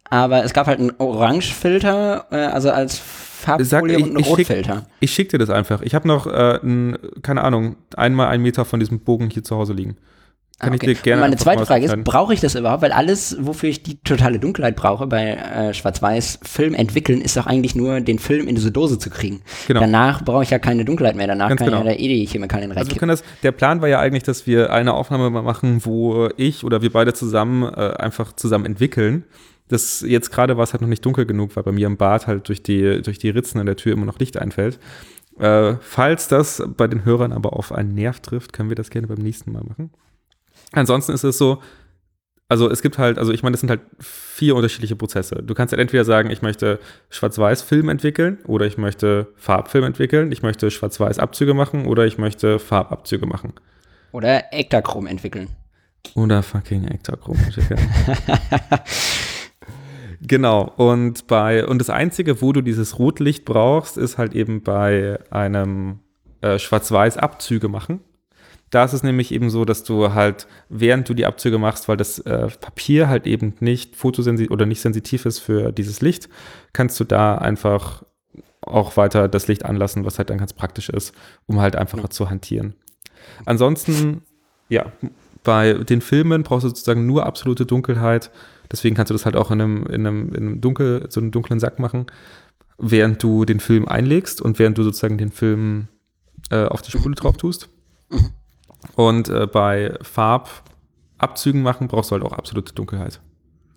Aber es gab halt einen Orangefilter, äh, also als Farbfolie Sag, ich, und einen Rotfilter. Schick, ich schicke dir das einfach. Ich habe noch, äh, ein, keine Ahnung, einmal einen Meter von diesem Bogen hier zu Hause liegen. Kann okay. ich dir gerne. Und meine zweite Frage ist, brauche ich das überhaupt? Weil alles, wofür ich die totale Dunkelheit brauche bei äh, Schwarz-Weiß-Film entwickeln, ist doch eigentlich nur, den Film in diese Dose zu kriegen. Genau. Danach brauche ich ja keine Dunkelheit mehr. Danach Ganz kann genau. ja da eh die Chemikalien also reinkippen. Also der Plan war ja eigentlich, dass wir eine Aufnahme machen, wo ich oder wir beide zusammen äh, einfach zusammen entwickeln. Das jetzt gerade war es halt noch nicht dunkel genug, weil bei mir im Bad halt durch die, durch die Ritzen an der Tür immer noch Licht einfällt. Äh, falls das bei den Hörern aber auf einen Nerv trifft, können wir das gerne beim nächsten Mal machen. Ansonsten ist es so, also es gibt halt, also ich meine, das sind halt vier unterschiedliche Prozesse. Du kannst halt entweder sagen, ich möchte Schwarz-Weiß-Film entwickeln oder ich möchte Farbfilm entwickeln, ich möchte Schwarz-Weiß-Abzüge machen oder ich möchte Farbabzüge machen. Oder Ektachrom entwickeln. Oder fucking Ektachrom entwickeln. [LAUGHS] genau. Und bei, und das Einzige, wo du dieses Rotlicht brauchst, ist halt eben bei einem äh, Schwarz-Weiß-Abzüge machen. Da ist es nämlich eben so, dass du halt, während du die Abzüge machst, weil das äh, Papier halt eben nicht fotosensitiv oder nicht sensitiv ist für dieses Licht, kannst du da einfach auch weiter das Licht anlassen, was halt dann ganz praktisch ist, um halt einfacher ja. zu hantieren. Ansonsten, ja, bei den Filmen brauchst du sozusagen nur absolute Dunkelheit. Deswegen kannst du das halt auch in einem, in einem, in einem dunkel, so einem dunklen Sack machen, während du den Film einlegst und während du sozusagen den Film äh, auf die Spule drauf tust. Mhm. Und äh, bei Farbabzügen machen brauchst du halt auch absolute Dunkelheit.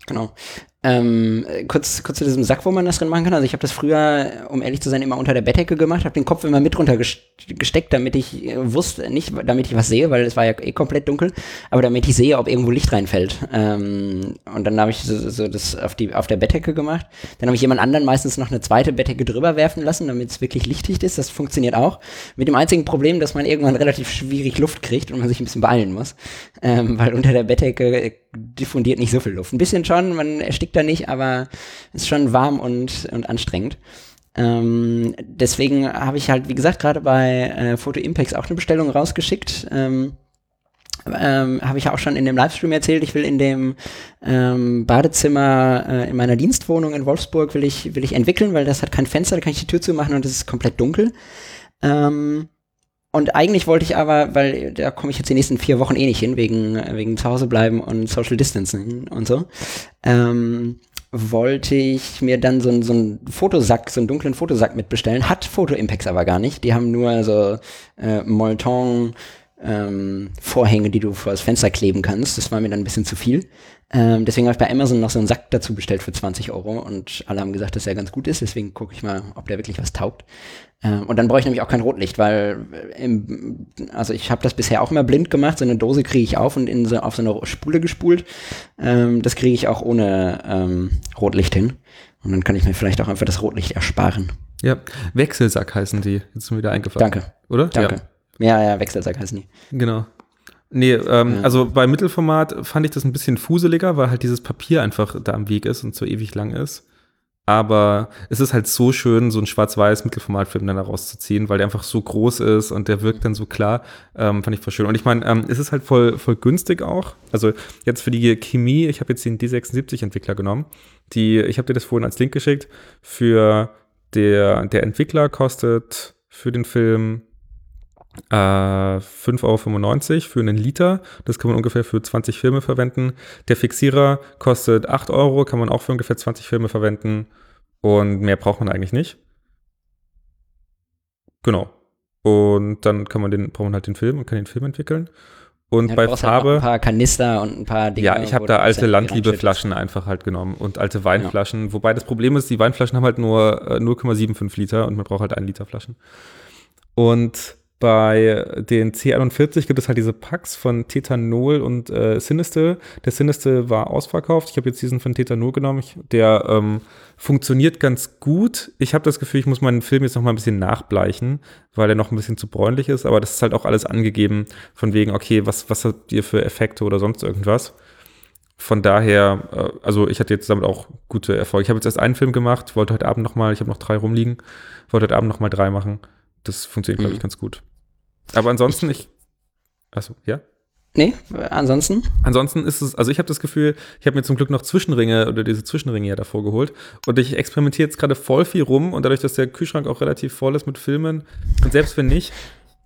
Genau. Ähm, kurz, kurz zu diesem Sack, wo man das drin machen kann. Also ich habe das früher, um ehrlich zu sein, immer unter der Bettdecke gemacht, habe den Kopf immer mit runter gesteckt, damit ich äh, wusste, nicht damit ich was sehe, weil es war ja eh komplett dunkel, aber damit ich sehe, ob irgendwo Licht reinfällt. Ähm, und dann habe ich so, so, das auf, die, auf der Bettdecke gemacht. Dann habe ich jemand anderen meistens noch eine zweite Bettdecke drüber werfen lassen, damit es wirklich lichtdicht ist. Das funktioniert auch. Mit dem einzigen Problem, dass man irgendwann relativ schwierig Luft kriegt und man sich ein bisschen beeilen muss, ähm, weil unter der Bettdecke diffundiert nicht so viel Luft. Ein bisschen schon, man erstickt da nicht, aber ist schon warm und, und anstrengend. Ähm, deswegen habe ich halt, wie gesagt, gerade bei äh, Photo Impacts auch eine Bestellung rausgeschickt. Ähm, ähm, habe ich auch schon in dem Livestream erzählt, ich will in dem ähm, Badezimmer äh, in meiner Dienstwohnung in Wolfsburg will ich, will ich entwickeln, weil das hat kein Fenster, da kann ich die Tür zumachen und es ist komplett dunkel. Ähm, und eigentlich wollte ich aber, weil da komme ich jetzt die nächsten vier Wochen eh nicht hin, wegen, wegen zu Hause bleiben und Social Distancing und so, ähm, wollte ich mir dann so, einen so einen Fotosack, so einen dunklen Fotosack mitbestellen. Hat Photo Impacts aber gar nicht. Die haben nur so äh, Molton ähm, Vorhänge, die du vor das Fenster kleben kannst. Das war mir dann ein bisschen zu viel. Ähm, deswegen habe ich bei Amazon noch so einen Sack dazu bestellt für 20 Euro und alle haben gesagt, dass er ganz gut ist. Deswegen gucke ich mal, ob der wirklich was taugt. Ähm, und dann brauche ich nämlich auch kein Rotlicht, weil im, also ich habe das bisher auch immer blind gemacht. So eine Dose kriege ich auf und in so, auf so eine Spule gespult. Ähm, das kriege ich auch ohne ähm, Rotlicht hin. Und dann kann ich mir vielleicht auch einfach das Rotlicht ersparen. Ja, Wechselsack heißen die. Jetzt sind wir wieder eingefallen. Danke. Oder? Danke. Ja, ja, ja Wechselsack heißen die. Genau. Nee, ähm, ja. also bei Mittelformat fand ich das ein bisschen fuseliger, weil halt dieses Papier einfach da am Weg ist und so ewig lang ist. Aber es ist halt so schön, so ein schwarz-weiß Mittelformatfilm dann daraus zu ziehen, weil der einfach so groß ist und der wirkt dann so klar. Ähm, fand ich voll schön. Und ich meine, ähm, es ist halt voll, voll günstig auch. Also jetzt für die Chemie, ich habe jetzt den D76-Entwickler genommen. Die, ich habe dir das vorhin als Link geschickt. Für der, der Entwickler kostet für den Film äh, 5,95 Euro für einen Liter. Das kann man ungefähr für 20 Filme verwenden. Der Fixierer kostet 8 Euro, kann man auch für ungefähr 20 Filme verwenden. Und mehr braucht man eigentlich nicht. Genau. Und dann kann man den, braucht man halt den Film und kann den Film entwickeln. Und ja, bei Farbe. Halt ein paar Kanister und ein paar Dinge. Ja, ich habe da alte Landliebeflaschen einfach halt genommen und alte Weinflaschen. Ja. Wobei das Problem ist, die Weinflaschen haben halt nur 0,75 äh, Liter und man braucht halt 1 Liter Flaschen. Und bei den C41 gibt es halt diese Packs von Tethanol und äh, Sinister. Der Sinister war ausverkauft. Ich habe jetzt diesen von Tethanol genommen. Ich, der ähm, funktioniert ganz gut. Ich habe das Gefühl, ich muss meinen Film jetzt noch mal ein bisschen nachbleichen, weil er noch ein bisschen zu bräunlich ist. Aber das ist halt auch alles angegeben von wegen, okay, was, was habt ihr für Effekte oder sonst irgendwas. Von daher, äh, also ich hatte jetzt damit auch gute Erfolge. Ich habe jetzt erst einen Film gemacht, wollte heute Abend noch mal, ich habe noch drei rumliegen, wollte heute Abend noch mal drei machen. Das funktioniert, glaube ich, mhm. ganz gut. Aber ansonsten, ich. Achso, ja? Nee, ansonsten? Ansonsten ist es, also ich habe das Gefühl, ich habe mir zum Glück noch Zwischenringe oder diese Zwischenringe ja davor geholt und ich experimentiere jetzt gerade voll viel rum und dadurch, dass der Kühlschrank auch relativ voll ist mit Filmen und selbst wenn nicht,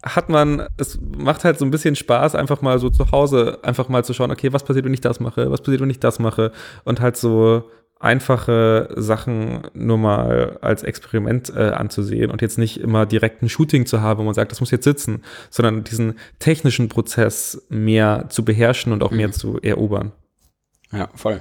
hat man, es macht halt so ein bisschen Spaß, einfach mal so zu Hause einfach mal zu schauen, okay, was passiert, wenn ich das mache, was passiert, wenn ich das mache und halt so einfache Sachen nur mal als Experiment äh, anzusehen und jetzt nicht immer direkt ein Shooting zu haben, wo man sagt, das muss jetzt sitzen, sondern diesen technischen Prozess mehr zu beherrschen und auch mhm. mehr zu erobern. Ja, voll.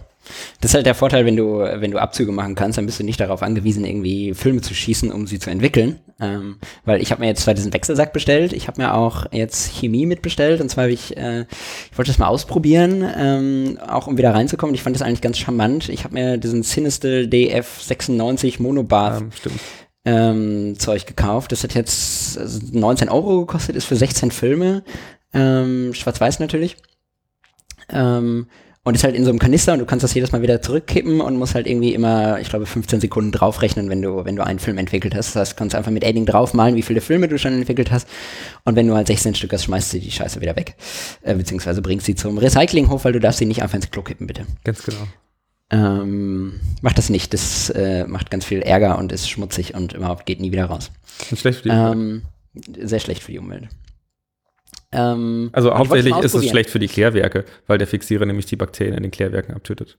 Das ist halt der Vorteil, wenn du, wenn du Abzüge machen kannst, dann bist du nicht darauf angewiesen, irgendwie Filme zu schießen, um sie zu entwickeln. Ähm, weil ich habe mir jetzt zwar diesen Wechselsack bestellt, ich habe mir auch jetzt Chemie mitbestellt und zwar habe ich, äh, ich wollte das mal ausprobieren, ähm, auch um wieder reinzukommen. Ich fand das eigentlich ganz charmant. Ich habe mir diesen Sinistel DF96 Monobath ja, ähm, Zeug gekauft. Das hat jetzt 19 Euro gekostet, ist für 16 Filme, ähm, schwarz-weiß natürlich. Ähm, und ist halt in so einem Kanister und du kannst das jedes Mal wieder zurückkippen und musst halt irgendwie immer, ich glaube, 15 Sekunden draufrechnen, wenn du, wenn du einen Film entwickelt hast. Das heißt, du kannst einfach mit Adding draufmalen, wie viele Filme du schon entwickelt hast. Und wenn du halt 16 Stück hast, schmeißt du die Scheiße wieder weg. Äh, beziehungsweise bringst sie zum Recyclinghof, weil du darfst sie nicht einfach ins Klo kippen, bitte. Ganz genau. Ähm, macht das nicht. Das äh, macht ganz viel Ärger und ist schmutzig und überhaupt geht nie wieder raus. Und schlecht für die Umwelt. Ähm, sehr schlecht für die Umwelt. Ähm, also hauptsächlich ist es schlecht für die Klärwerke, weil der Fixierer nämlich die Bakterien in den Klärwerken abtötet.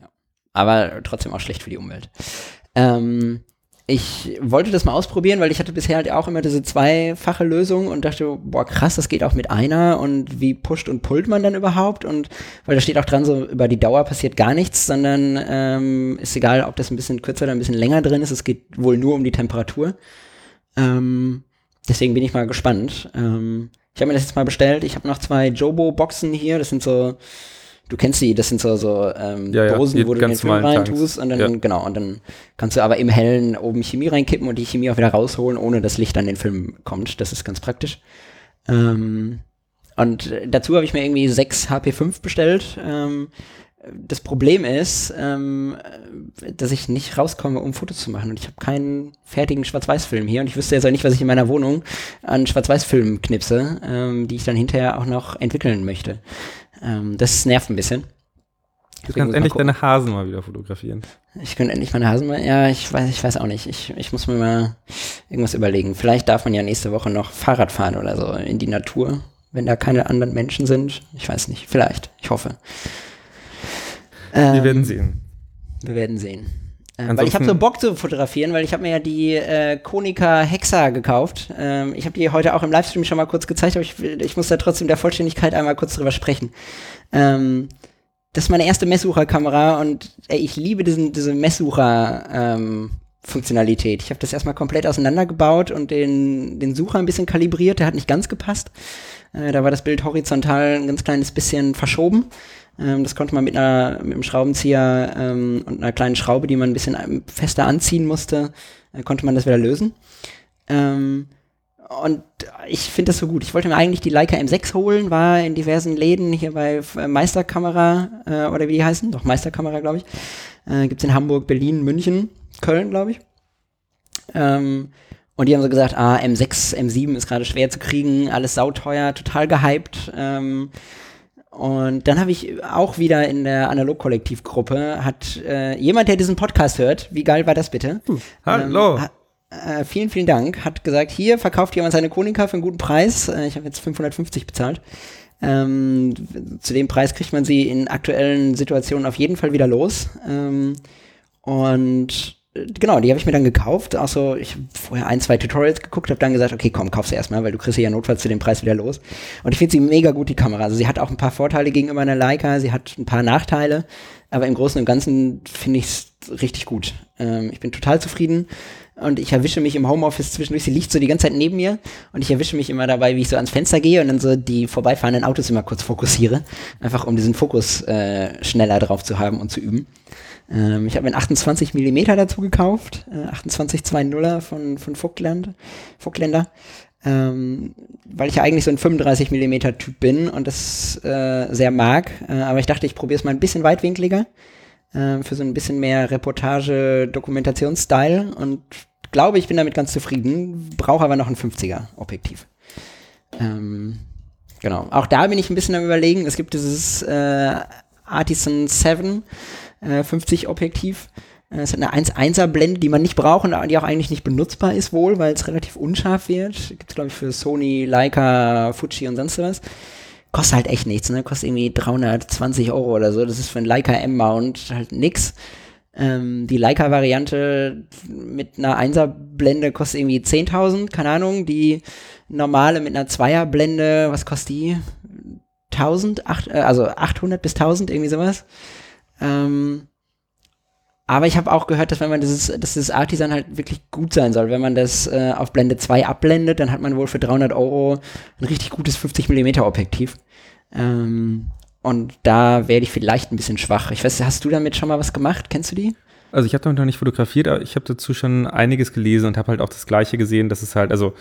Ja. Aber trotzdem auch schlecht für die Umwelt. Ähm, ich wollte das mal ausprobieren, weil ich hatte bisher halt auch immer diese zweifache Lösung und dachte, boah, krass, das geht auch mit einer und wie pusht und pullt man dann überhaupt? Und weil da steht auch dran, so über die Dauer passiert gar nichts, sondern ähm, ist egal, ob das ein bisschen kürzer oder ein bisschen länger drin ist, es geht wohl nur um die Temperatur. Ähm, deswegen bin ich mal gespannt. Ähm, ich habe mir das jetzt mal bestellt. Ich habe noch zwei Jobo-Boxen hier. Das sind so, du kennst die, das sind so, so ähm, ja, Dosen, ja, wo du den Film reintust und dann, ja. genau, und dann kannst du aber im Hellen oben Chemie reinkippen und die Chemie auch wieder rausholen, ohne dass Licht an den Film kommt. Das ist ganz praktisch. Ähm, und dazu habe ich mir irgendwie sechs HP5 bestellt. Ähm, das Problem ist, ähm, dass ich nicht rauskomme, um Fotos zu machen. Und ich habe keinen fertigen Schwarz-Weiß-Film hier. Und ich wüsste jetzt auch nicht, was ich in meiner Wohnung an Schwarz-Weiß-Filmen knipse, ähm, die ich dann hinterher auch noch entwickeln möchte. Ähm, das nervt ein bisschen. Du kannst endlich deine Hasen mal wieder fotografieren. Ich könnte endlich meine Hasen mal, ja, ich weiß, ich weiß auch nicht. Ich, ich muss mir mal irgendwas überlegen. Vielleicht darf man ja nächste Woche noch Fahrrad fahren oder so in die Natur, wenn da keine anderen Menschen sind. Ich weiß nicht. Vielleicht. Ich hoffe. Ähm, wir werden sehen. Wir werden sehen. Ähm, weil ich habe so Bock zu fotografieren, weil ich habe mir ja die äh, Konica Hexa gekauft. Ähm, ich habe die heute auch im Livestream schon mal kurz gezeigt, aber ich, ich muss da trotzdem der Vollständigkeit einmal kurz drüber sprechen. Ähm, das ist meine erste Messsucherkamera und ey, ich liebe diesen, diese Messsucher ähm. Ich habe das erstmal komplett auseinandergebaut und den, den Sucher ein bisschen kalibriert. Der hat nicht ganz gepasst. Äh, da war das Bild horizontal ein ganz kleines bisschen verschoben. Ähm, das konnte man mit, einer, mit einem Schraubenzieher ähm, und einer kleinen Schraube, die man ein bisschen ähm, fester anziehen musste, äh, konnte man das wieder lösen. Ähm, und ich finde das so gut. Ich wollte mir eigentlich die Leica M6 holen, war in diversen Läden hier bei äh, Meisterkamera äh, oder wie die heißen, doch Meisterkamera, glaube ich. Äh, Gibt es in Hamburg, Berlin, München, Köln, glaube ich. Ähm, und die haben so gesagt, ah, M6, M7 ist gerade schwer zu kriegen, alles sauteuer, total gehypt. Ähm, und dann habe ich auch wieder in der Analog-Kollektiv-Gruppe, hat äh, jemand, der diesen Podcast hört, wie geil war das bitte? Hm, hallo. Ähm, äh, vielen, vielen Dank, hat gesagt, hier verkauft jemand seine Konica für einen guten Preis. Äh, ich habe jetzt 550 bezahlt. Ähm, zu dem Preis kriegt man sie in aktuellen Situationen auf jeden Fall wieder los. Ähm, und genau, die habe ich mir dann gekauft. Also ich habe vorher ein, zwei Tutorials geguckt, habe dann gesagt, okay, komm, kauf sie erstmal, weil du kriegst sie ja notfalls zu dem Preis wieder los. Und ich finde sie mega gut, die Kamera. Also sie hat auch ein paar Vorteile gegenüber einer Leica, sie hat ein paar Nachteile, aber im Großen und Ganzen finde ich es richtig gut. Ähm, ich bin total zufrieden. und ich erwische mich im Homeoffice zwischendurch, sie liegt so die ganze Zeit neben mir und ich erwische mich immer dabei, wie ich so ans Fenster gehe und dann so die vorbeifahrenden Autos immer kurz fokussiere, einfach um diesen Fokus äh, schneller drauf zu haben und zu üben. Ähm, ich habe mir einen 28 mm dazu gekauft, äh, 2820er von, von Vogtland, Vogtländer, ähm, weil ich ja eigentlich so ein 35 mm Typ bin und das äh, sehr mag. Äh, aber ich dachte, ich probiere es mal ein bisschen weitwinkliger äh, für so ein bisschen mehr Reportage, Dokumentationsstyle und glaube, ich bin damit ganz zufrieden, brauche aber noch ein 50er Objektiv. Ähm, genau. Auch da bin ich ein bisschen am überlegen. Es gibt dieses äh, Artisan 7 äh, 50 Objektiv. Äh, es hat eine 1.1er Blende, die man nicht braucht und die auch eigentlich nicht benutzbar ist wohl, weil es relativ unscharf wird. Gibt es, glaube ich, für Sony, Leica, Fuji und sonst was. Kostet halt echt nichts, ne? Kostet irgendwie 320 Euro oder so. Das ist für ein Leica M-Mount halt nix. Ähm, die Leica-Variante mit einer 1er-Blende kostet irgendwie 10.000, keine Ahnung. Die normale mit einer 2er-Blende, was kostet die? 1000, acht, äh, also 800 bis 1000, irgendwie sowas. Ähm, aber ich habe auch gehört, dass wenn man dieses, dass das Artisan halt wirklich gut sein soll, wenn man das äh, auf Blende 2 abblendet, dann hat man wohl für 300 Euro ein richtig gutes 50 mm Objektiv. Ähm, und da werde ich vielleicht ein bisschen schwach. Ich weiß, hast du damit schon mal was gemacht? Kennst du die? Also ich habe damit noch nicht fotografiert, aber ich habe dazu schon einiges gelesen und habe halt auch das Gleiche gesehen, dass es halt, also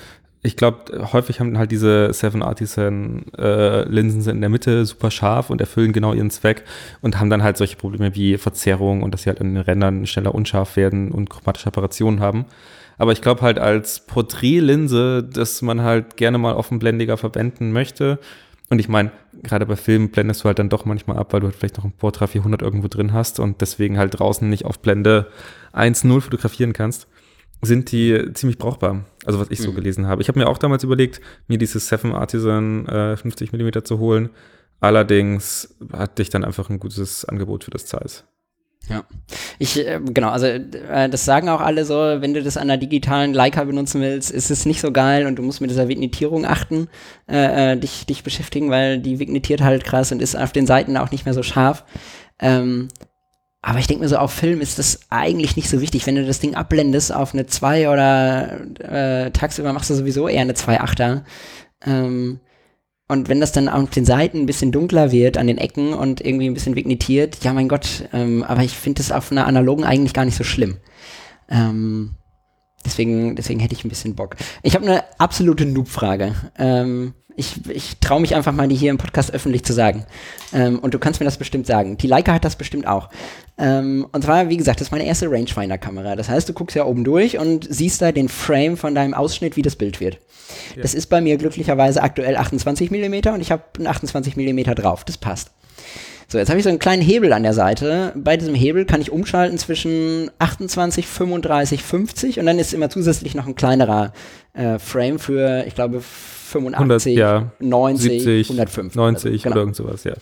ich glaube, häufig haben halt diese Seven Artisan äh, Linsen in der Mitte super scharf und erfüllen genau ihren Zweck und haben dann halt solche Probleme wie Verzerrung und dass sie halt in den Rändern schneller unscharf werden und chromatische Apparationen haben. Aber ich glaube halt als Porträtlinse, dass man halt gerne mal offenblendiger verwenden möchte. Und ich meine, gerade bei Filmen blendest du halt dann doch manchmal ab, weil du halt vielleicht noch ein Portra 400 irgendwo drin hast und deswegen halt draußen nicht auf Blende 1.0 fotografieren kannst sind die ziemlich brauchbar. Also was ich so mhm. gelesen habe. Ich habe mir auch damals überlegt, mir dieses Seven Artisan äh, 50 mm zu holen. Allerdings hatte ich dann einfach ein gutes Angebot für das Zeiss. Ja, ich, äh, genau, also äh, das sagen auch alle so, wenn du das an einer digitalen Leica benutzen willst, ist es nicht so geil und du musst mit dieser Vignettierung achten, äh, äh, dich, dich beschäftigen, weil die vignettiert halt krass und ist auf den Seiten auch nicht mehr so scharf. Ähm, aber ich denke mir so, auf Film ist das eigentlich nicht so wichtig. Wenn du das Ding abblendest auf eine 2 oder äh, tagsüber machst du sowieso eher eine 2,8er. Ähm, und wenn das dann auf den Seiten ein bisschen dunkler wird, an den Ecken und irgendwie ein bisschen vignettiert, ja mein Gott, ähm, aber ich finde das auf einer analogen eigentlich gar nicht so schlimm. Ähm, deswegen, deswegen hätte ich ein bisschen Bock. Ich habe eine absolute Noob-Frage. Ähm, ich, ich traue mich einfach mal, die hier im Podcast öffentlich zu sagen. Ähm, und du kannst mir das bestimmt sagen. Die Leica hat das bestimmt auch. Ähm, und zwar, wie gesagt, das ist meine erste Rangefinder-Kamera. Das heißt, du guckst ja oben durch und siehst da den Frame von deinem Ausschnitt, wie das Bild wird. Ja. Das ist bei mir glücklicherweise aktuell 28 mm und ich habe einen 28 mm drauf. Das passt. So, jetzt habe ich so einen kleinen Hebel an der Seite. Bei diesem Hebel kann ich umschalten zwischen 28, 35, 50 und dann ist immer zusätzlich noch ein kleinerer äh, Frame für, ich glaube, 85, 100, ja, 90, 70, 105. 90 also, genau. oder irgend sowas, ja.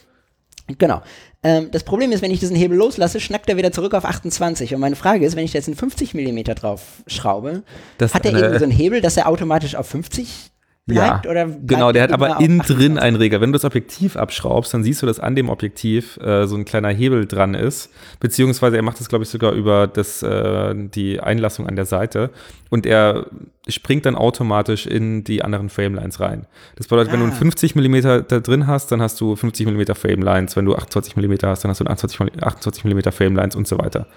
Genau. Ähm, das Problem ist, wenn ich diesen Hebel loslasse, schnackt er wieder zurück auf 28. Und meine Frage ist, wenn ich jetzt einen 50 mm drauf schraube, das hat er irgendwie so einen Hebel, dass er automatisch auf 50 bleibt? Ja, oder genau, der hat aber innen drin einen Regler. Wenn du das Objektiv abschraubst, dann siehst du, dass an dem Objektiv äh, so ein kleiner Hebel dran ist. Beziehungsweise er macht das, glaube ich, sogar über das, äh, die Einlassung an der Seite. Und er springt dann automatisch in die anderen Framelines rein. Das bedeutet, ah. wenn du 50 ah. mm da drin hast, dann hast du 50 mm Framelines. Wenn du 28 mm hast, dann hast du 28, 28 mm Framelines und so weiter.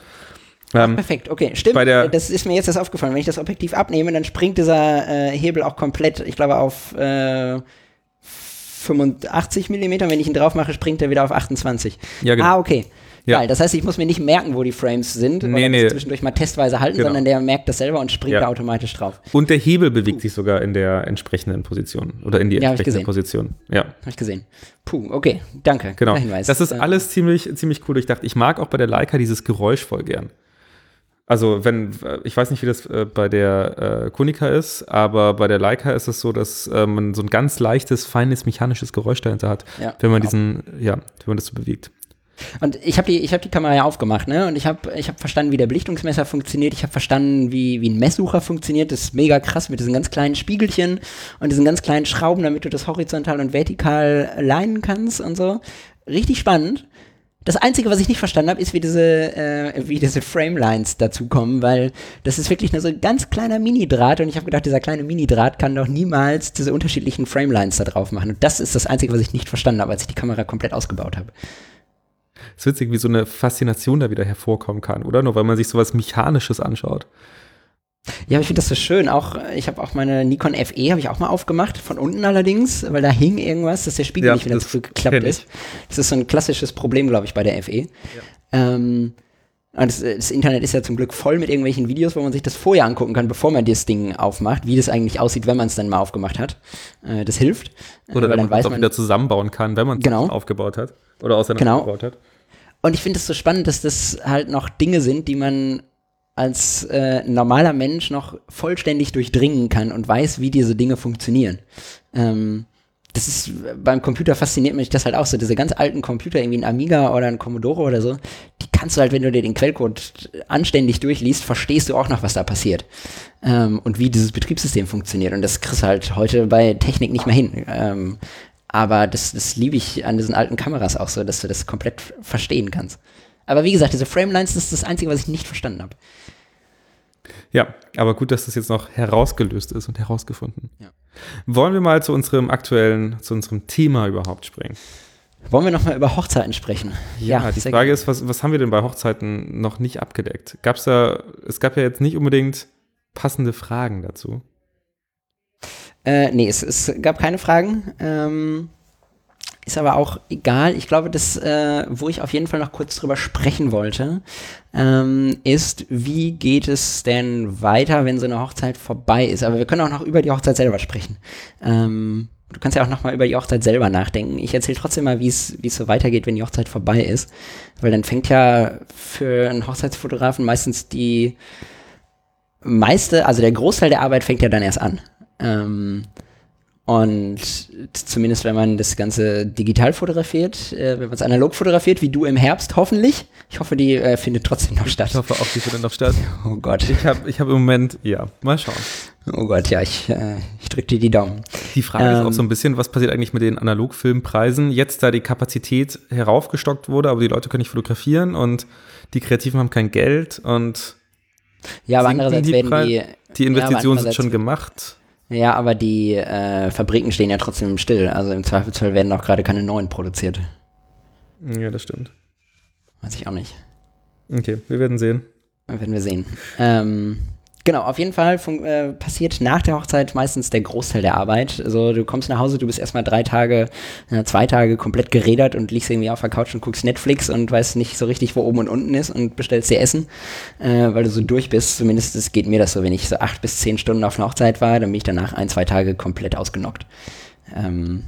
Ähm, perfekt, okay, stimmt. das ist mir jetzt das aufgefallen. Wenn ich das Objektiv abnehme, dann springt dieser äh, Hebel auch komplett, ich glaube, auf äh, 85 mm. Wenn ich ihn drauf mache, springt er wieder auf 28. Ja, genau. Ah, okay. Ja. Geil. Das heißt, ich muss mir nicht merken, wo die Frames sind, nee, nee. zwischendurch mal testweise halten, genau. sondern der merkt das selber und springt ja. da automatisch drauf. Und der Hebel bewegt sich sogar in der entsprechenden Position oder in die ja, entsprechende Position. Ja, habe ich gesehen. Puh, okay, danke. Genau. Das ist alles ziemlich, ziemlich cool. Ich dachte, ich mag auch bei der Leica dieses Geräusch voll gern. Also wenn, ich weiß nicht, wie das äh, bei der äh, Konica ist, aber bei der Leica ist es so, dass äh, man so ein ganz leichtes, feines, mechanisches Geräusch dahinter hat, ja, wenn man genau. diesen, ja, wenn man das so bewegt. Und ich habe die, hab die Kamera ja aufgemacht, ne? Und ich habe ich hab verstanden, wie der Belichtungsmesser funktioniert. Ich habe verstanden, wie, wie ein Messsucher funktioniert. Das ist mega krass mit diesen ganz kleinen Spiegelchen und diesen ganz kleinen Schrauben, damit du das horizontal und vertikal leinen kannst und so. Richtig spannend. Das Einzige, was ich nicht verstanden habe, ist, wie diese, äh, wie diese Framelines dazukommen, weil das ist wirklich nur so ein ganz kleiner Mini-Draht und ich habe gedacht, dieser kleine Mini-Draht kann doch niemals diese unterschiedlichen Framelines da drauf machen. Und das ist das Einzige, was ich nicht verstanden habe, als ich die Kamera komplett ausgebaut habe. Es ist witzig, wie so eine Faszination da wieder hervorkommen kann, oder? Nur weil man sich sowas Mechanisches anschaut. Ja, ich finde das so schön. Auch ich habe auch meine Nikon FE habe ich auch mal aufgemacht, von unten allerdings, weil da hing irgendwas, dass der Spiegel ja, nicht wieder zurückgeklappt ist. Das ist so ein klassisches Problem, glaube ich, bei der FE. Ja. Ähm, das, das, Internet ist ja zum Glück voll mit irgendwelchen Videos, wo man sich das vorher angucken kann, bevor man das Ding aufmacht, wie das eigentlich aussieht, wenn man es dann mal aufgemacht hat. Äh, das hilft. Oder wenn man es auch wieder zusammenbauen kann, wenn man es genau. aufgebaut hat. Oder auseinandergebaut genau. hat. Und ich finde es so spannend, dass das halt noch Dinge sind, die man als äh, normaler Mensch noch vollständig durchdringen kann und weiß, wie diese Dinge funktionieren. Ähm, das ist beim Computer fasziniert mich das halt auch so. Diese ganz alten Computer, irgendwie ein Amiga oder ein Commodore oder so, die kannst du halt, wenn du dir den Quellcode anständig durchliest, verstehst du auch noch, was da passiert. Ähm, und wie dieses Betriebssystem funktioniert. Und das kriegst du halt heute bei Technik nicht mehr hin. Ähm, aber das, das liebe ich an diesen alten Kameras auch so, dass du das komplett verstehen kannst. Aber wie gesagt, diese Framelines, das ist das Einzige, was ich nicht verstanden habe. Ja, aber gut, dass das jetzt noch herausgelöst ist und herausgefunden. Ja. Wollen wir mal zu unserem aktuellen, zu unserem Thema überhaupt springen? Wollen wir nochmal über Hochzeiten sprechen? Ja, ja die Frage ist, was, was haben wir denn bei Hochzeiten noch nicht abgedeckt? Gab's da, es gab ja jetzt nicht unbedingt passende Fragen dazu. Äh, nee, es, es gab keine Fragen. Ähm, ist aber auch egal. Ich glaube, das, äh, wo ich auf jeden Fall noch kurz drüber sprechen wollte, ähm, ist, wie geht es denn weiter, wenn so eine Hochzeit vorbei ist? Aber wir können auch noch über die Hochzeit selber sprechen. Ähm, du kannst ja auch noch mal über die Hochzeit selber nachdenken. Ich erzähle trotzdem mal, wie es so weitergeht, wenn die Hochzeit vorbei ist. Weil dann fängt ja für einen Hochzeitsfotografen meistens die meiste, also der Großteil der Arbeit fängt ja dann erst an. Ähm, und zumindest wenn man das Ganze digital fotografiert, äh, wenn man es analog fotografiert, wie du im Herbst hoffentlich. Ich hoffe, die äh, findet trotzdem noch statt. Ich hoffe auch, die findet noch statt. [LAUGHS] Oh Gott. Ich habe ich hab im Moment, ja, mal schauen. Oh Gott, ja, ich, äh, ich drücke dir die Daumen. Die Frage ähm, ist auch so ein bisschen, was passiert eigentlich mit den Analogfilmpreisen? Jetzt, da die Kapazität heraufgestockt wurde, aber die Leute können nicht fotografieren und die Kreativen haben kein Geld und ja, aber andererseits die werden die die Investitionen ja, sind schon gemacht. Ja, aber die äh, Fabriken stehen ja trotzdem still. Also im Zweifelsfall werden auch gerade keine neuen produziert. Ja, das stimmt. Weiß ich auch nicht. Okay, wir werden sehen. Werden wir sehen. Ähm, Genau, auf jeden Fall äh, passiert nach der Hochzeit meistens der Großteil der Arbeit. Also du kommst nach Hause, du bist erstmal drei Tage, äh, zwei Tage komplett gerädert und liegst irgendwie auf der Couch und guckst Netflix und weißt nicht so richtig, wo oben und unten ist und bestellst dir Essen, äh, weil du so durch bist. Zumindest das geht mir das so, wenn ich so acht bis zehn Stunden auf einer Hochzeit war, dann bin ich danach ein, zwei Tage komplett ausgenockt. Ähm,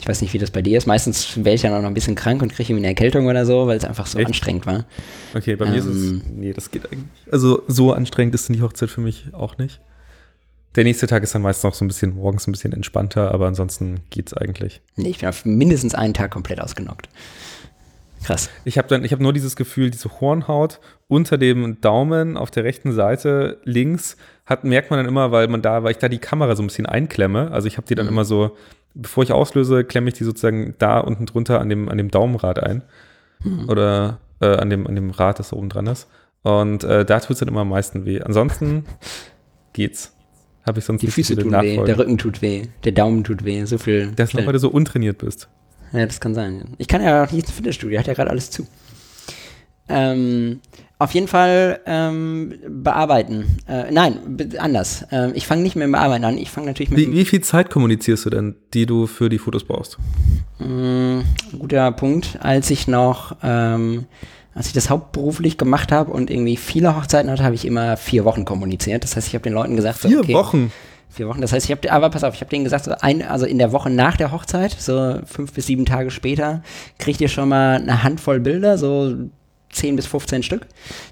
ich weiß nicht, wie das bei dir ist. Meistens wäre ich dann auch noch ein bisschen krank und kriege irgendwie eine Erkältung oder so, weil es einfach so Echt? anstrengend war. Okay, bei ähm, mir ist es. Ähm, nee, das geht eigentlich. Also so anstrengend ist die Hochzeit für mich auch nicht. Der nächste Tag ist dann meist noch so ein bisschen morgens ein bisschen entspannter, aber ansonsten geht es eigentlich. Nee, ich bin auf mindestens einen Tag komplett ausgenockt. Krass. Ich habe dann, ich habe nur dieses Gefühl, diese Hornhaut unter dem Daumen auf der rechten Seite links hat, merkt man dann immer, weil man da, weil ich da die Kamera so ein bisschen einklemme. Also ich habe die dann mhm. immer so bevor ich auslöse, klemme ich die sozusagen da unten drunter an dem, an dem Daumenrad ein. Mhm. Oder äh, an, dem, an dem Rad, das da oben dran ist. Und äh, da tut es dann immer am meisten weh. Ansonsten [LAUGHS] geht's. Habe ich sonst Die Füße tun Nachfolgen. weh, der Rücken tut weh, der Daumen tut weh, so viel. Das ist noch, weil du so untrainiert bist. Ja, das kann sein. Ich kann ja auch nicht ins Fitnessstudio, hat ja gerade alles zu. Ähm, auf jeden Fall ähm, bearbeiten. Äh, nein, anders. Äh, ich fange nicht mit dem Bearbeiten an. Ich fange natürlich mit. Wie, wie, viel Zeit kommunizierst du denn, die du für die Fotos brauchst? Mm, guter Punkt. Als ich noch, ähm, als ich das hauptberuflich gemacht habe und irgendwie viele Hochzeiten hatte, habe ich immer vier Wochen kommuniziert. Das heißt, ich habe den Leuten gesagt, vier so, okay, Wochen. Vier Wochen. Das heißt, ich habe, aber pass auf, ich habe denen gesagt, so ein, also in der Woche nach der Hochzeit, so fünf bis sieben Tage später, kriegt ihr schon mal eine Handvoll Bilder, so 10 bis 15 Stück.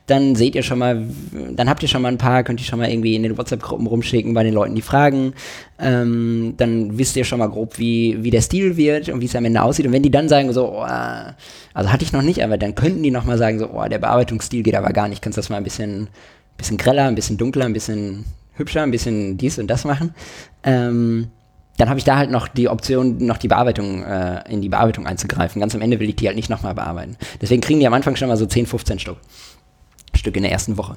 Dann seht ihr schon mal, dann habt ihr schon mal ein paar, könnt ihr schon mal irgendwie in den WhatsApp-Gruppen rumschicken bei den Leuten, die fragen. Ähm, dann wisst ihr schon mal grob, wie, wie der Stil wird und wie es am Ende aussieht. Und wenn die dann sagen, so, oh, also hatte ich noch nicht, aber dann könnten die noch mal sagen, so, oh, der Bearbeitungsstil geht aber gar nicht. Kannst du das mal ein bisschen, bisschen greller, ein bisschen dunkler, ein bisschen hübscher, ein bisschen dies und das machen. Ähm, dann habe ich da halt noch die Option, noch die Bearbeitung, äh, in die Bearbeitung einzugreifen. Ganz am Ende will ich die halt nicht nochmal bearbeiten. Deswegen kriegen die am Anfang schon mal so 10, 15 Stück. Stück in der ersten Woche.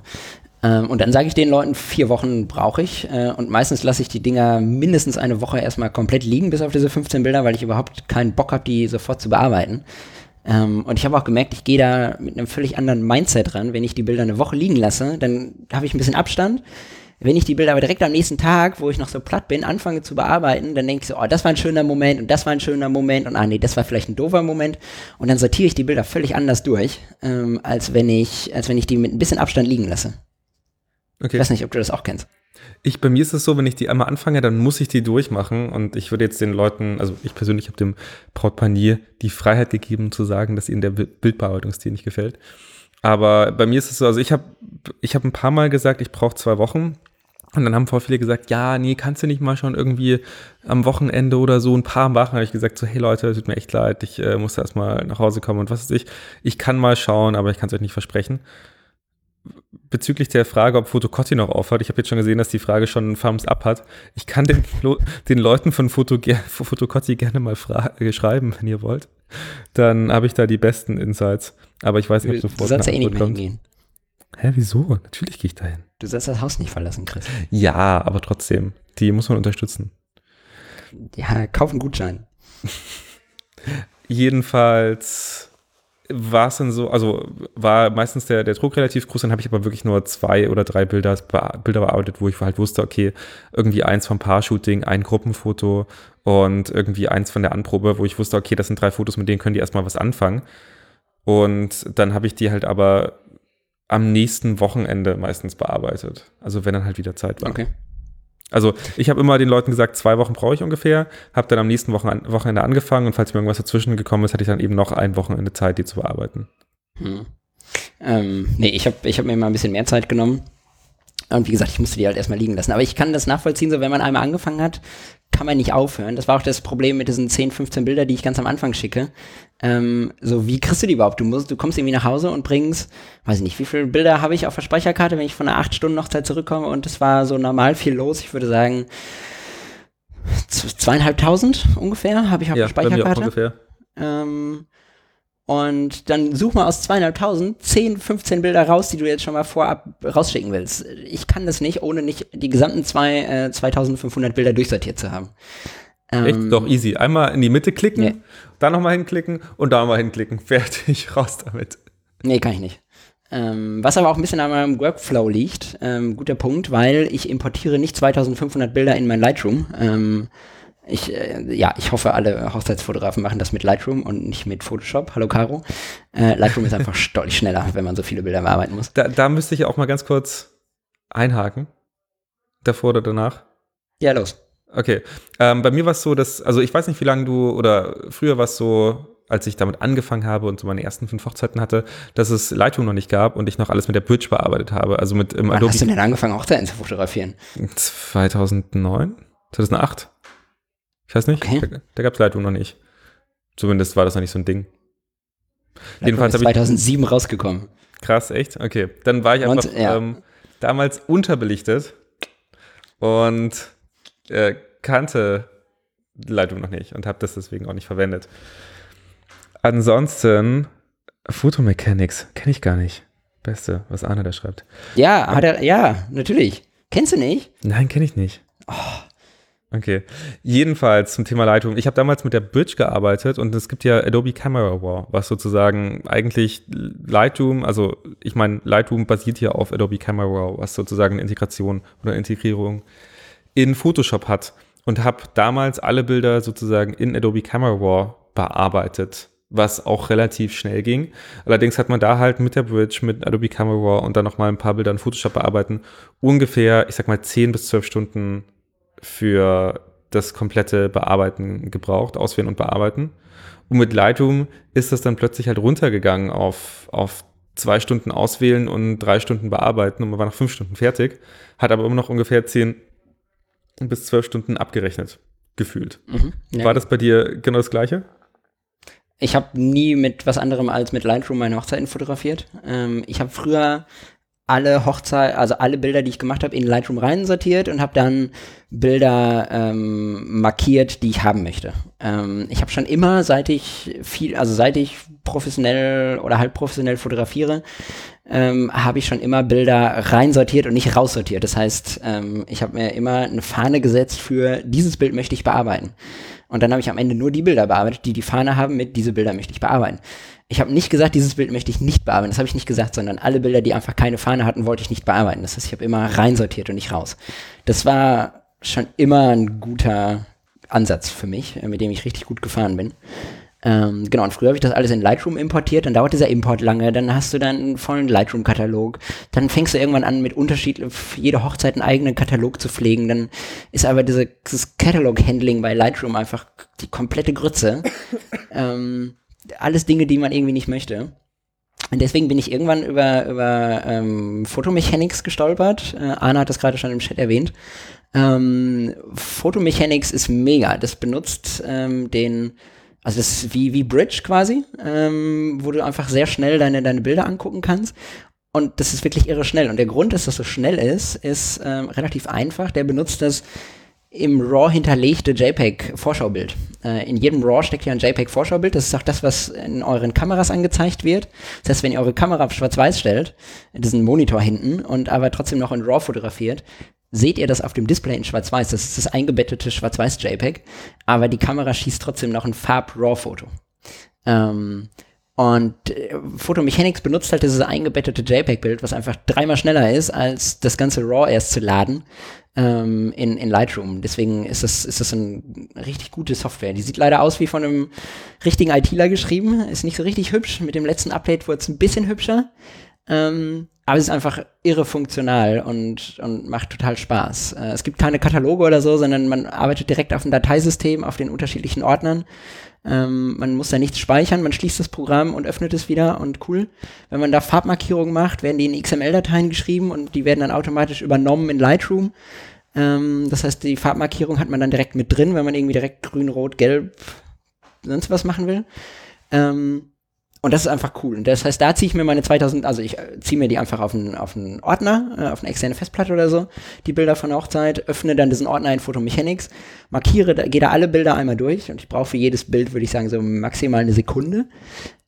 Ähm, und dann sage ich den Leuten, vier Wochen brauche ich. Äh, und meistens lasse ich die Dinger mindestens eine Woche erstmal komplett liegen, bis auf diese 15 Bilder, weil ich überhaupt keinen Bock habe, die sofort zu bearbeiten. Ähm, und ich habe auch gemerkt, ich gehe da mit einem völlig anderen Mindset ran. Wenn ich die Bilder eine Woche liegen lasse, dann habe ich ein bisschen Abstand. Wenn ich die Bilder aber direkt am nächsten Tag, wo ich noch so platt bin, anfange zu bearbeiten, dann denke ich so, oh, das war ein schöner Moment und das war ein schöner Moment und ah nee, das war vielleicht ein doofer Moment. Und dann sortiere ich die Bilder völlig anders durch, ähm, als wenn ich, als wenn ich die mit ein bisschen Abstand liegen lasse. Okay. Ich weiß nicht, ob du das auch kennst. Ich, bei mir ist es so, wenn ich die einmal anfange, dann muss ich die durchmachen. Und ich würde jetzt den Leuten, also ich persönlich habe dem Brautpanier die Freiheit gegeben zu sagen, dass ihnen der Bildbearbeitungsstil nicht gefällt. Aber bei mir ist es so, also ich habe ich hab ein paar Mal gesagt, ich brauche zwei Wochen. Und dann haben voll viele gesagt, ja, nee, kannst du nicht mal schon irgendwie am Wochenende oder so ein paar machen? habe ich gesagt, so, hey Leute, tut mir echt leid, ich äh, muss erst mal nach Hause kommen und was weiß ich. Ich kann mal schauen, aber ich kann es euch nicht versprechen bezüglich der Frage, ob Fotocotti noch aufhat, ich habe jetzt schon gesehen, dass die Frage schon einen Thumbs up hat. Ich kann den, den Leuten von Foto, Fotocotti gerne mal äh, schreiben, wenn ihr wollt. Dann habe ich da die besten Insights. Aber ich weiß nicht, ob sofort du sollst ja eh nicht mehr hingehen. Hä, wieso? Natürlich gehe ich dahin. Du sollst das Haus nicht verlassen, Chris. Ja, aber trotzdem. Die muss man unterstützen. Ja, kauf einen Gutschein. Jedenfalls war es dann so, also war meistens der, der Druck relativ groß, dann habe ich aber wirklich nur zwei oder drei Bilder, Bilder bearbeitet, wo ich halt wusste, okay, irgendwie eins vom Paar-Shooting, ein Gruppenfoto und irgendwie eins von der Anprobe, wo ich wusste, okay, das sind drei Fotos, mit denen können die erstmal was anfangen. Und dann habe ich die halt aber am nächsten Wochenende meistens bearbeitet. Also wenn dann halt wieder Zeit war. Okay. Also ich habe immer den Leuten gesagt, zwei Wochen brauche ich ungefähr, habe dann am nächsten Wochen, Wochenende angefangen und falls mir irgendwas dazwischen gekommen ist, hatte ich dann eben noch ein Wochenende Zeit, die zu bearbeiten. Hm. Ähm, nee, ich habe ich hab mir mal ein bisschen mehr Zeit genommen. Und wie gesagt, ich musste die halt erstmal liegen lassen. Aber ich kann das nachvollziehen, so wenn man einmal angefangen hat, kann man nicht aufhören. Das war auch das Problem mit diesen 10, 15 Bilder, die ich ganz am Anfang schicke. Ähm, so, wie kriegst du die überhaupt? Du musst, du kommst irgendwie nach Hause und bringst, weiß ich nicht, wie viele Bilder habe ich auf der Speicherkarte, wenn ich von einer 8 Stunden Hochzeit zurückkomme und es war so normal viel los. Ich würde sagen, zweieinhalbtausend ungefähr habe ich auf ja, der Speicherkarte. Bei mir auch ungefähr. Ähm, und dann such mal aus zweieinhalbtausend 10, 15 Bilder raus, die du jetzt schon mal vorab rausschicken willst. Ich kann das nicht, ohne nicht die gesamten zwei, äh, 2500 Bilder durchsortiert zu haben. Ähm, Echt? Doch, easy. Einmal in die Mitte klicken, nee. dann nochmal hinklicken und da mal hinklicken. [LAUGHS] Fertig, raus damit. Nee, kann ich nicht. Ähm, was aber auch ein bisschen an meinem Workflow liegt. Ähm, guter Punkt, weil ich importiere nicht 2500 Bilder in mein Lightroom. Ähm, ich, äh, ja, ich hoffe, alle Hochzeitsfotografen machen das mit Lightroom und nicht mit Photoshop. Hallo Caro. Äh, Lightroom ist [LAUGHS] einfach deutlich schneller, wenn man so viele Bilder bearbeiten muss. Da, da müsste ich auch mal ganz kurz einhaken. Davor oder danach? Ja, los. Okay. Ähm, bei mir war es so, dass, also ich weiß nicht, wie lange du, oder früher war es so, als ich damit angefangen habe und so meine ersten fünf Hochzeiten hatte, dass es Lightroom noch nicht gab und ich noch alles mit der Bridge bearbeitet habe. Also mit im Wann Adobe. hast du denn angefangen, Hochzeiten zu fotografieren? 2009? 2008? Ich weiß nicht. Okay. Da, da gab es Lightroom noch nicht. Zumindest war das noch nicht so ein Ding. Lightroom Jedenfalls ist 2007 ich, rausgekommen. Krass, echt? Okay. Dann war ich einfach und, ja. ähm, damals unterbelichtet und äh, kannte Lightroom noch nicht und habe das deswegen auch nicht verwendet. Ansonsten Photomechanics kenne ich gar nicht. Beste, was Arne da schreibt. Ja, hat er, ja, natürlich. Kennst du nicht? Nein, kenne ich nicht. Oh. Okay. Jedenfalls zum Thema Lightroom. Ich habe damals mit der Bridge gearbeitet und es gibt ja Adobe Camera Raw, was sozusagen eigentlich Lightroom, also ich meine, Lightroom basiert ja auf Adobe Camera Raw, was sozusagen eine Integration oder Integrierung in Photoshop hat und habe damals alle Bilder sozusagen in Adobe Camera Raw bearbeitet, was auch relativ schnell ging. Allerdings hat man da halt mit der Bridge, mit Adobe Camera Raw und dann nochmal ein paar Bilder in Photoshop bearbeiten, ungefähr, ich sag mal, 10 bis 12 Stunden für das komplette Bearbeiten gebraucht, auswählen und bearbeiten. Und mit Lightroom ist das dann plötzlich halt runtergegangen auf, auf zwei Stunden auswählen und drei Stunden bearbeiten und man war nach fünf Stunden fertig, hat aber immer noch ungefähr zehn bis zwölf Stunden abgerechnet, gefühlt. Mhm, ja. War das bei dir genau das Gleiche? Ich habe nie mit was anderem als mit Lightroom meine Hochzeiten fotografiert. Ähm, ich habe früher alle Hochzeit, also alle Bilder, die ich gemacht habe, in Lightroom rein sortiert und habe dann Bilder ähm, markiert, die ich haben möchte. Ähm, ich habe schon immer, seit ich viel, also seit ich professionell oder halb professionell fotografiere, ähm, habe ich schon immer Bilder reinsortiert und nicht raussortiert. Das heißt, ähm, ich habe mir immer eine Fahne gesetzt für dieses Bild möchte ich bearbeiten. Und dann habe ich am Ende nur die Bilder bearbeitet, die die Fahne haben mit diese Bilder möchte ich bearbeiten. Ich habe nicht gesagt, dieses Bild möchte ich nicht bearbeiten. Das habe ich nicht gesagt, sondern alle Bilder, die einfach keine Fahne hatten, wollte ich nicht bearbeiten. Das heißt, ich habe immer reinsortiert und nicht raus. Das war schon immer ein guter Ansatz für mich, äh, mit dem ich richtig gut gefahren bin. Ähm, genau, und früher habe ich das alles in Lightroom importiert, dann dauert dieser Import lange, dann hast du dann einen vollen Lightroom-Katalog, dann fängst du irgendwann an, mit Unterschied für jede Hochzeit einen eigenen Katalog zu pflegen, dann ist aber diese, dieses Catalog-Handling bei Lightroom einfach die komplette Grütze. [COUGHS] ähm, alles Dinge, die man irgendwie nicht möchte. Und deswegen bin ich irgendwann über, über ähm, Photomechanics gestolpert. Äh, Anna hat das gerade schon im Chat erwähnt. Ähm, Photomechanics ist mega. Das benutzt ähm, den also das ist wie, wie Bridge quasi, ähm, wo du einfach sehr schnell deine, deine Bilder angucken kannst. Und das ist wirklich irre schnell. Und der Grund, dass das so schnell ist, ist ähm, relativ einfach. Der benutzt das im RAW hinterlegte JPEG-Vorschaubild. Äh, in jedem RAW steckt ja ein JPEG-Vorschaubild. Das ist auch das, was in euren Kameras angezeigt wird. Das heißt, wenn ihr eure Kamera auf schwarz-weiß stellt, diesen Monitor hinten und aber trotzdem noch in RAW fotografiert, seht ihr das auf dem Display in Schwarz-Weiß. Das ist das eingebettete Schwarz-Weiß-JPEG, aber die Kamera schießt trotzdem noch ein Farb-RAW-Foto. Ähm, und äh, Photomechanics benutzt halt dieses eingebettete JPEG-Bild, was einfach dreimal schneller ist, als das ganze RAW erst zu laden ähm, in, in Lightroom. Deswegen ist das, ist das eine richtig gute Software. Die sieht leider aus wie von einem richtigen ITler geschrieben. Ist nicht so richtig hübsch. Mit dem letzten Update wurde es ein bisschen hübscher. Ähm, aber es ist einfach irre funktional und, und macht total Spaß. Äh, es gibt keine Kataloge oder so, sondern man arbeitet direkt auf dem Dateisystem, auf den unterschiedlichen Ordnern. Ähm, man muss da nichts speichern, man schließt das Programm und öffnet es wieder und cool. Wenn man da Farbmarkierungen macht, werden die in XML-Dateien geschrieben und die werden dann automatisch übernommen in Lightroom. Ähm, das heißt, die Farbmarkierung hat man dann direkt mit drin, wenn man irgendwie direkt grün, rot, gelb, sonst was machen will. Ähm, und das ist einfach cool. Und das heißt, da ziehe ich mir meine 2000, also ich äh, ziehe mir die einfach auf einen, auf einen Ordner, äh, auf eine externe Festplatte oder so, die Bilder von der Hochzeit, öffne dann diesen Ordner in Photomechanics, markiere, da, gehe da alle Bilder einmal durch und ich brauche für jedes Bild, würde ich sagen, so maximal eine Sekunde.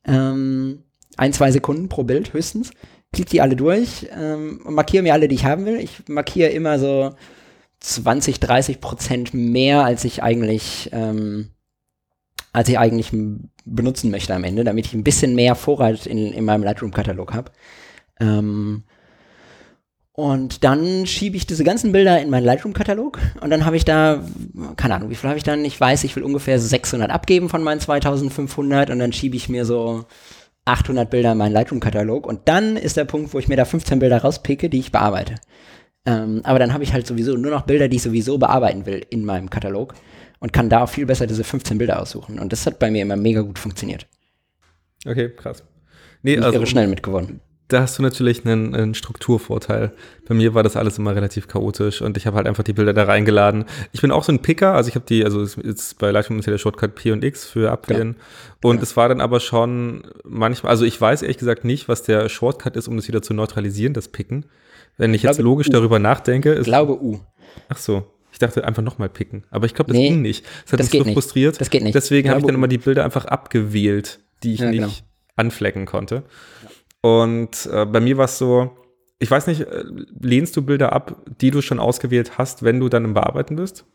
Ähm, ein, zwei Sekunden pro Bild höchstens. Klick die alle durch ähm, und markiere mir alle, die ich haben will. Ich markiere immer so 20, 30 Prozent mehr, als ich eigentlich, ähm, als ich eigentlich benutzen möchte am Ende, damit ich ein bisschen mehr Vorrat in, in meinem Lightroom-Katalog habe. Ähm, und dann schiebe ich diese ganzen Bilder in meinen Lightroom-Katalog und dann habe ich da, keine Ahnung, wie viel habe ich dann? Ich weiß, ich will ungefähr 600 abgeben von meinen 2500 und dann schiebe ich mir so 800 Bilder in meinen Lightroom-Katalog und dann ist der Punkt, wo ich mir da 15 Bilder rauspicke, die ich bearbeite. Ähm, aber dann habe ich halt sowieso nur noch Bilder, die ich sowieso bearbeiten will in meinem Katalog und kann da viel besser diese 15 Bilder aussuchen. Und das hat bei mir immer mega gut funktioniert. Okay, krass. Nee, ich also, schnell mitgewonnen. Da hast du natürlich einen, einen, Strukturvorteil. Bei mir war das alles immer relativ chaotisch und ich habe halt einfach die Bilder da reingeladen. Ich bin auch so ein Picker, also ich habe die, also jetzt bei Lightroom ist ja der Shortcut P und X für abwählen. Ja. Und ja. es war dann aber schon manchmal, also ich weiß ehrlich gesagt nicht, was der Shortcut ist, um das wieder zu neutralisieren, das Picken. Wenn ich, ich jetzt logisch U. darüber nachdenke. Ich glaube U. Ach so. Ich dachte einfach nochmal picken. Aber ich glaube, das nee, ging nicht. Das hat das mich so nicht. frustriert. Das geht nicht. Deswegen habe ich dann immer die Bilder einfach abgewählt, die ich ja, nicht genau. anflecken konnte. Und äh, bei mir war es so, ich weiß nicht, äh, lehnst du Bilder ab, die du schon ausgewählt hast, wenn du dann im Bearbeiten bist?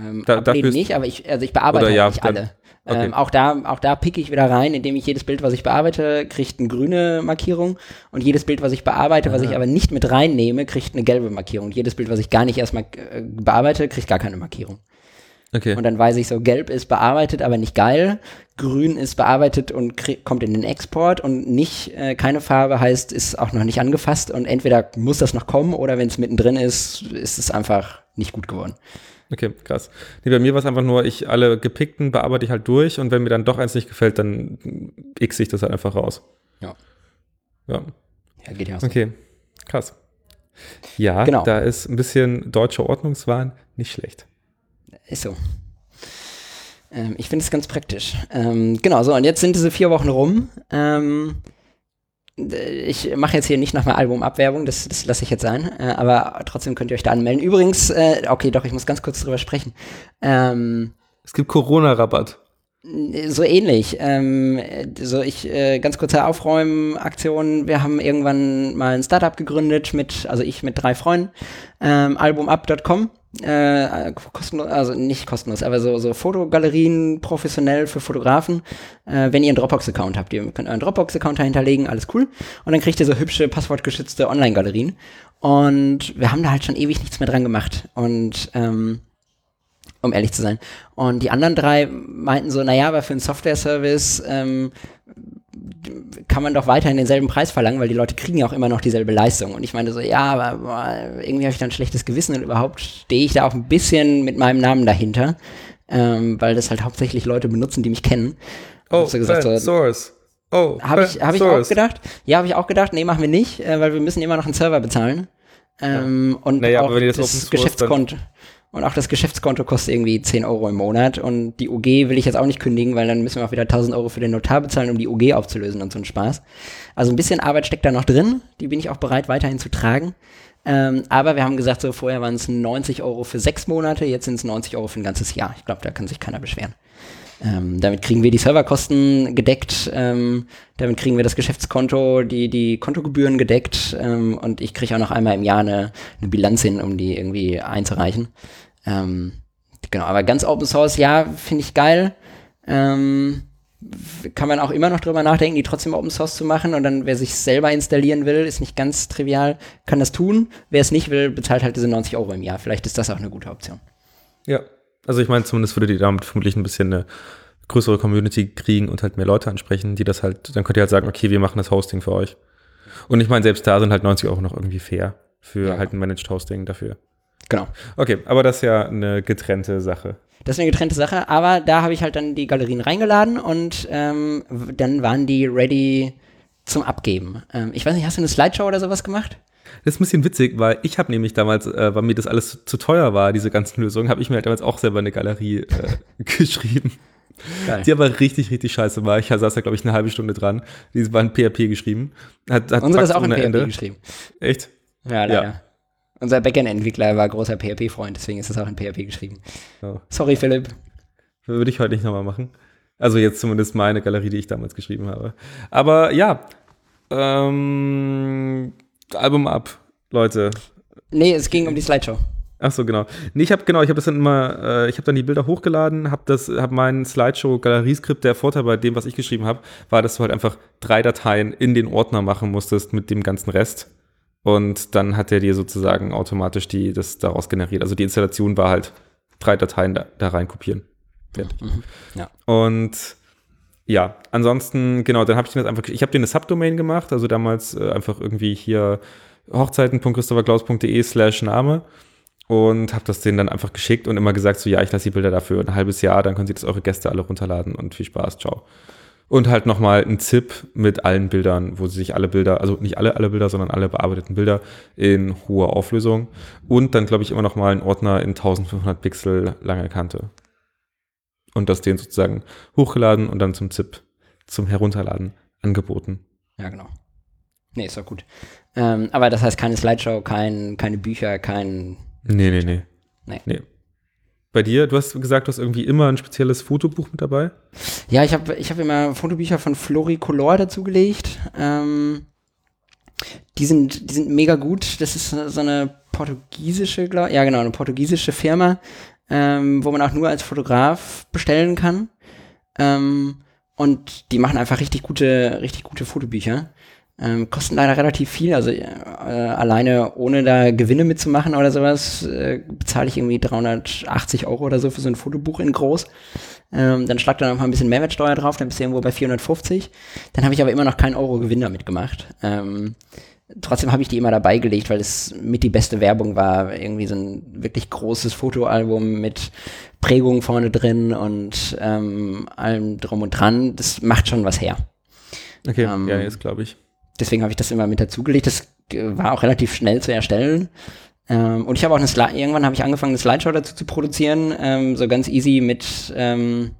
Ähm, da, dafür nicht, aber ich, also ich bearbeite halt ja, nicht dann, alle. Okay. Ähm, auch da, auch da picke ich wieder rein, indem ich jedes Bild, was ich bearbeite, kriegt eine grüne Markierung und jedes Bild, was ich bearbeite, Aha. was ich aber nicht mit reinnehme, kriegt eine gelbe Markierung. Und jedes Bild, was ich gar nicht erstmal äh, bearbeite, kriegt gar keine Markierung. Okay. Und dann weiß ich so, gelb ist bearbeitet, aber nicht geil. Grün ist bearbeitet und kommt in den Export und nicht, äh, keine Farbe heißt, ist auch noch nicht angefasst und entweder muss das noch kommen oder wenn es mittendrin ist, ist es einfach nicht gut geworden. Okay, krass. Nee, bei mir war es einfach nur, ich alle gepickten bearbeite ich halt durch und wenn mir dann doch eins nicht gefällt, dann x ich das halt einfach raus. Ja. Ja. Ja, geht ja so. Okay, krass. Ja, genau. da ist ein bisschen deutscher Ordnungswahn nicht schlecht. Ist so. Ähm, ich finde es ganz praktisch. Ähm, genau, so, und jetzt sind diese vier Wochen rum. Ähm, ich mache jetzt hier nicht nochmal Albumabwerbung, das, das lasse ich jetzt sein, äh, aber trotzdem könnt ihr euch da anmelden. Übrigens, äh, okay, doch, ich muss ganz kurz drüber sprechen. Ähm, es gibt Corona-Rabatt. So ähnlich. Ähm, so ich äh, ganz kurze Aufräumen-Aktion. Wir haben irgendwann mal ein Startup gegründet mit, also ich mit drei Freunden, ähm, albumup.com. Äh, kostenlos, also nicht kostenlos, aber so, so Fotogalerien professionell für Fotografen. Äh, wenn ihr einen Dropbox-Account habt, ihr könnt euren Dropbox-Account hinterlegen, alles cool. Und dann kriegt ihr so hübsche, passwortgeschützte Online-Galerien. Und wir haben da halt schon ewig nichts mehr dran gemacht. Und ähm, um ehrlich zu sein. Und die anderen drei meinten so, naja, aber für einen Software-Service ähm, kann man doch weiterhin denselben Preis verlangen, weil die Leute kriegen ja auch immer noch dieselbe Leistung. Und ich meinte so, ja, aber boah, irgendwie habe ich da ein schlechtes Gewissen und überhaupt stehe ich da auch ein bisschen mit meinem Namen dahinter, ähm, weil das halt hauptsächlich Leute benutzen, die mich kennen. Oh, so gesagt, so, Source. Oh, habe ich, hab ich auch gedacht. Ja, habe ich auch gedacht. Nee, machen wir nicht, äh, weil wir müssen immer noch einen Server bezahlen. Ähm, ja. Und naja, auch das, das Geschäftskonto. Und auch das Geschäftskonto kostet irgendwie 10 Euro im Monat. Und die UG will ich jetzt auch nicht kündigen, weil dann müssen wir auch wieder 1000 Euro für den Notar bezahlen, um die UG aufzulösen und so ein Spaß. Also ein bisschen Arbeit steckt da noch drin. Die bin ich auch bereit weiterhin zu tragen. Ähm, aber wir haben gesagt, so vorher waren es 90 Euro für sechs Monate, jetzt sind es 90 Euro für ein ganzes Jahr. Ich glaube, da kann sich keiner beschweren. Ähm, damit kriegen wir die Serverkosten gedeckt, ähm, damit kriegen wir das Geschäftskonto, die, die Kontogebühren gedeckt ähm, und ich kriege auch noch einmal im Jahr eine, eine Bilanz hin, um die irgendwie einzureichen. Ähm, genau, aber ganz Open Source, ja, finde ich geil. Ähm, kann man auch immer noch drüber nachdenken, die trotzdem Open Source zu machen und dann, wer sich selber installieren will, ist nicht ganz trivial, kann das tun. Wer es nicht will, bezahlt halt diese 90 Euro im Jahr. Vielleicht ist das auch eine gute Option. Ja, also ich meine, zumindest würde die damit vermutlich ein bisschen eine größere Community kriegen und halt mehr Leute ansprechen, die das halt, dann könnt ihr halt sagen, okay, wir machen das Hosting für euch. Und ich meine, selbst da sind halt 90 Euro noch irgendwie fair für ja. halt ein Managed Hosting dafür. Genau. Okay, aber das ist ja eine getrennte Sache. Das ist eine getrennte Sache, aber da habe ich halt dann die Galerien reingeladen und ähm, dann waren die ready zum Abgeben. Ähm, ich weiß nicht, hast du eine Slideshow oder sowas gemacht? Das ist ein bisschen witzig, weil ich habe nämlich damals, äh, weil mir das alles zu teuer war, diese ganzen Lösungen, habe ich mir halt damals auch selber eine Galerie äh, [LAUGHS] geschrieben. Geil. Die aber richtig, richtig scheiße war. Ich saß da, glaube ich, eine halbe Stunde dran. Die war in PHP geschrieben. Hat, hat Unsere ist auch in PHP Ende. geschrieben. Echt? Ja, leider. Ja. Unser Backend-Entwickler war großer PHP-Freund, deswegen ist es auch in PHP geschrieben. Oh. Sorry, Philipp. Würde ich heute nicht nochmal machen. Also jetzt zumindest meine Galerie, die ich damals geschrieben habe. Aber ja, ähm, Album ab, Leute. Nee, es ging um die Slideshow. Ach so, genau. Nee, ich habe genau, ich habe das dann immer, äh, ich habe dann die Bilder hochgeladen, habe das, habe meinen Slideshow-Galerieskript. Der Vorteil bei dem, was ich geschrieben habe, war, dass du halt einfach drei Dateien in den Ordner machen musstest mit dem ganzen Rest. Und dann hat er dir sozusagen automatisch die, das daraus generiert. Also die Installation war halt drei Dateien da, da rein kopieren. Fertig. Mhm. Ja. Und ja, ansonsten, genau, dann habe ich das einfach, ich habe dir eine Subdomain gemacht, also damals äh, einfach irgendwie hier hochzeiten.christopherklaus.de slash Name und habe das denen dann einfach geschickt und immer gesagt, so ja, ich lasse die Bilder dafür ein halbes Jahr, dann können sie das eure Gäste alle runterladen und viel Spaß, ciao. Und halt nochmal ein ZIP mit allen Bildern, wo sie sich alle Bilder, also nicht alle, alle Bilder, sondern alle bearbeiteten Bilder in hoher Auflösung. Und dann, glaube ich, immer nochmal ein Ordner in 1500 Pixel lange Kante. Und das denen sozusagen hochgeladen und dann zum ZIP, zum Herunterladen angeboten. Ja, genau. Nee, ist doch gut. Ähm, aber das heißt keine Slideshow, kein, keine Bücher, kein. Nee, nee, nee. Nee. nee. Bei dir, du hast gesagt, du hast irgendwie immer ein spezielles Fotobuch mit dabei? Ja, ich habe ich hab immer Fotobücher von Floricolor dazugelegt. Ähm, die, sind, die sind mega gut. Das ist so eine portugiesische, glaube ja genau, eine portugiesische Firma, ähm, wo man auch nur als Fotograf bestellen kann. Ähm, und die machen einfach richtig gute, richtig gute Fotobücher. Ähm, kosten leider relativ viel, also äh, alleine ohne da Gewinne mitzumachen oder sowas, äh, bezahle ich irgendwie 380 Euro oder so für so ein Fotobuch in groß. Ähm, dann schlagt er noch mal ein bisschen Mehrwertsteuer drauf, dann bist du irgendwo bei 450. Dann habe ich aber immer noch keinen Euro Gewinn damit gemacht. Ähm, trotzdem habe ich die immer dabei gelegt, weil es mit die beste Werbung war. Irgendwie so ein wirklich großes Fotoalbum mit Prägung vorne drin und ähm, allem drum und dran. Das macht schon was her. Okay, ähm, ja, jetzt glaube ich deswegen habe ich das immer mit dazugelegt. Das äh, war auch relativ schnell zu erstellen. Ähm, und ich habe auch eine Slide, irgendwann habe ich angefangen, eine Slideshow dazu zu produzieren, ähm, so ganz easy mit, ähm,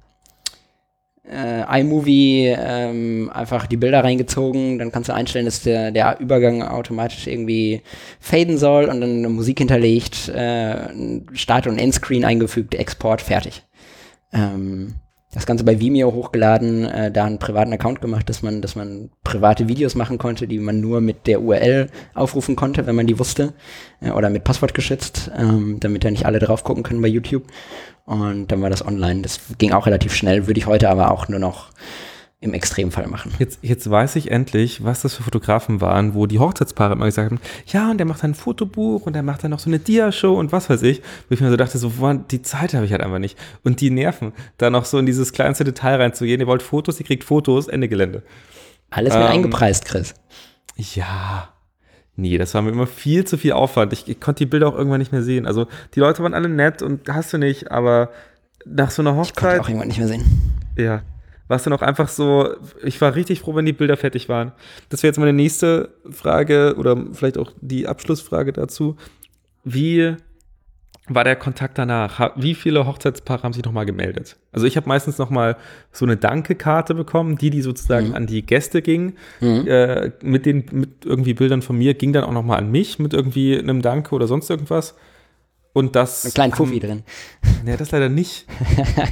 äh, iMovie ähm, einfach die Bilder reingezogen, dann kannst du einstellen, dass der, der Übergang automatisch irgendwie faden soll und dann eine Musik hinterlegt, äh, Start- und Endscreen eingefügt, Export, fertig. Ähm, das Ganze bei Vimeo hochgeladen, äh, da einen privaten Account gemacht, dass man, dass man private Videos machen konnte, die man nur mit der URL aufrufen konnte, wenn man die wusste, äh, oder mit Passwort geschützt, ähm, damit da nicht alle drauf gucken können bei YouTube. Und dann war das online. Das ging auch relativ schnell, würde ich heute aber auch nur noch im Extremfall machen. Jetzt, jetzt weiß ich endlich, was das für Fotografen waren, wo die Hochzeitspaare immer gesagt haben, ja, und der macht dann ein Fotobuch und der macht dann noch so eine Dia-Show und was weiß ich. Wo ich mir so dachte, so, boah, die Zeit habe ich halt einfach nicht. Und die Nerven, da noch so in dieses kleinste Detail reinzugehen. Ihr wollt Fotos, ihr kriegt Fotos, Ende Gelände. Alles mit ähm, eingepreist, Chris. Ja. Nee, das war mir immer viel zu viel Aufwand. Ich, ich konnte die Bilder auch irgendwann nicht mehr sehen. Also die Leute waren alle nett und hast du nicht, aber nach so einer Hochzeit. Ich konnte auch irgendwann nicht mehr sehen. Ja, war es dann auch einfach so, ich war richtig froh, wenn die Bilder fertig waren. Das wäre jetzt meine nächste Frage oder vielleicht auch die Abschlussfrage dazu. Wie war der Kontakt danach? Wie viele Hochzeitspaare haben sich nochmal gemeldet? Also ich habe meistens nochmal so eine Danke-Karte bekommen, die, die sozusagen mhm. an die Gäste ging, mhm. äh, mit den, mit irgendwie Bildern von mir, ging dann auch nochmal an mich mit irgendwie einem Danke oder sonst irgendwas. Und das. Ein kleinen Fuffi drin. [LAUGHS] Nee, das leider nicht.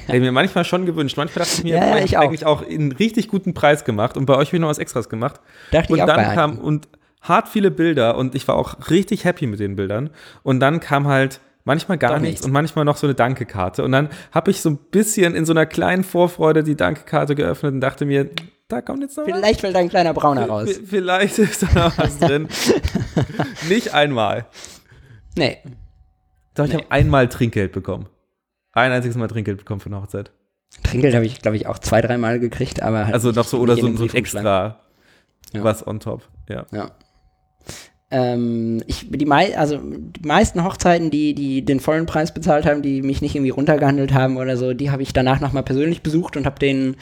Hätte ich mir manchmal schon gewünscht. Manchmal dachte ich mir, ja, ich eigentlich auch einen richtig guten Preis gemacht und bei euch habe ich noch was Extras gemacht. Dachte und ich auch dann kam und hart viele Bilder und ich war auch richtig happy mit den Bildern. Und dann kam halt manchmal gar nichts. nichts und manchmal noch so eine Danke-Karte. Und dann habe ich so ein bisschen in so einer kleinen Vorfreude die Danke-Karte geöffnet und dachte mir, da kommt jetzt noch Vielleicht was. fällt da ein kleiner Brauner raus. Vielleicht ist da noch was [LAUGHS] drin. Nicht einmal. Nee. Doch, ich nee. habe einmal Trinkgeld bekommen. Ein einziges Mal Trinkgeld bekommen für eine Hochzeit. Trinkgeld habe ich, glaube ich, auch zwei, dreimal gekriegt, aber halt Also noch so oder so, so ein extra ja. was on top, ja. Ja. Ähm, ich, die, mei also die meisten Hochzeiten, die, die den vollen Preis bezahlt haben, die mich nicht irgendwie runtergehandelt haben oder so, die habe ich danach nochmal persönlich besucht und habe denen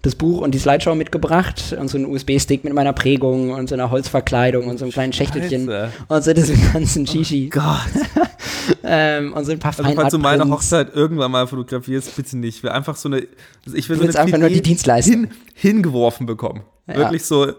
das Buch und die Slideshow mitgebracht und so einen USB-Stick mit meiner Prägung und so einer Holzverkleidung und so einem kleinen Schächtelchen und so diesem ganzen Shishi. Oh Gott. [LAUGHS] ähm, und so ein paar also, falls du meine Hochzeit irgendwann mal fotografierst, bitte nicht. Ich will einfach so eine, ich will du so eine einfach nur die Dienstleistung hin, hingeworfen bekommen. Ja. Wirklich so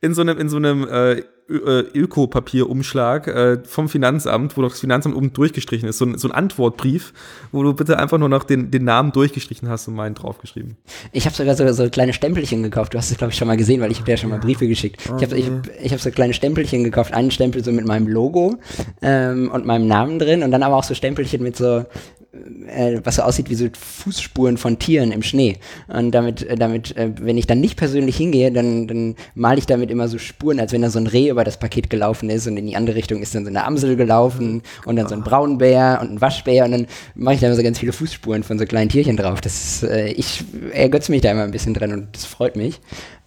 in so einem, in so einem äh, Ökopapierumschlag äh, vom Finanzamt, wo doch das Finanzamt oben durchgestrichen ist, so ein, so ein Antwortbrief, wo du bitte einfach nur noch den, den Namen durchgestrichen hast und meinen draufgeschrieben. Ich habe sogar so, so kleine Stempelchen gekauft. Du hast es, glaube ich, schon mal gesehen, weil ich habe dir ja schon mal Briefe geschickt. Ich habe ich hab, ich hab so kleine Stempelchen gekauft. Einen Stempel so mit meinem Logo ähm, und meinem Namen drin und dann aber auch so Stempelchen mit so äh, was so aussieht wie so Fußspuren von Tieren im Schnee. Und damit, äh, damit äh, wenn ich dann nicht persönlich hingehe, dann, dann male ich damit immer so Spuren, als wenn da so ein Reh über das Paket gelaufen ist und in die andere Richtung ist dann so eine Amsel gelaufen und dann so ein Braunbär und ein Waschbär und dann mache ich da immer so ganz viele Fußspuren von so kleinen Tierchen drauf. Das, äh, ich ergötze mich da immer ein bisschen dran und das freut mich.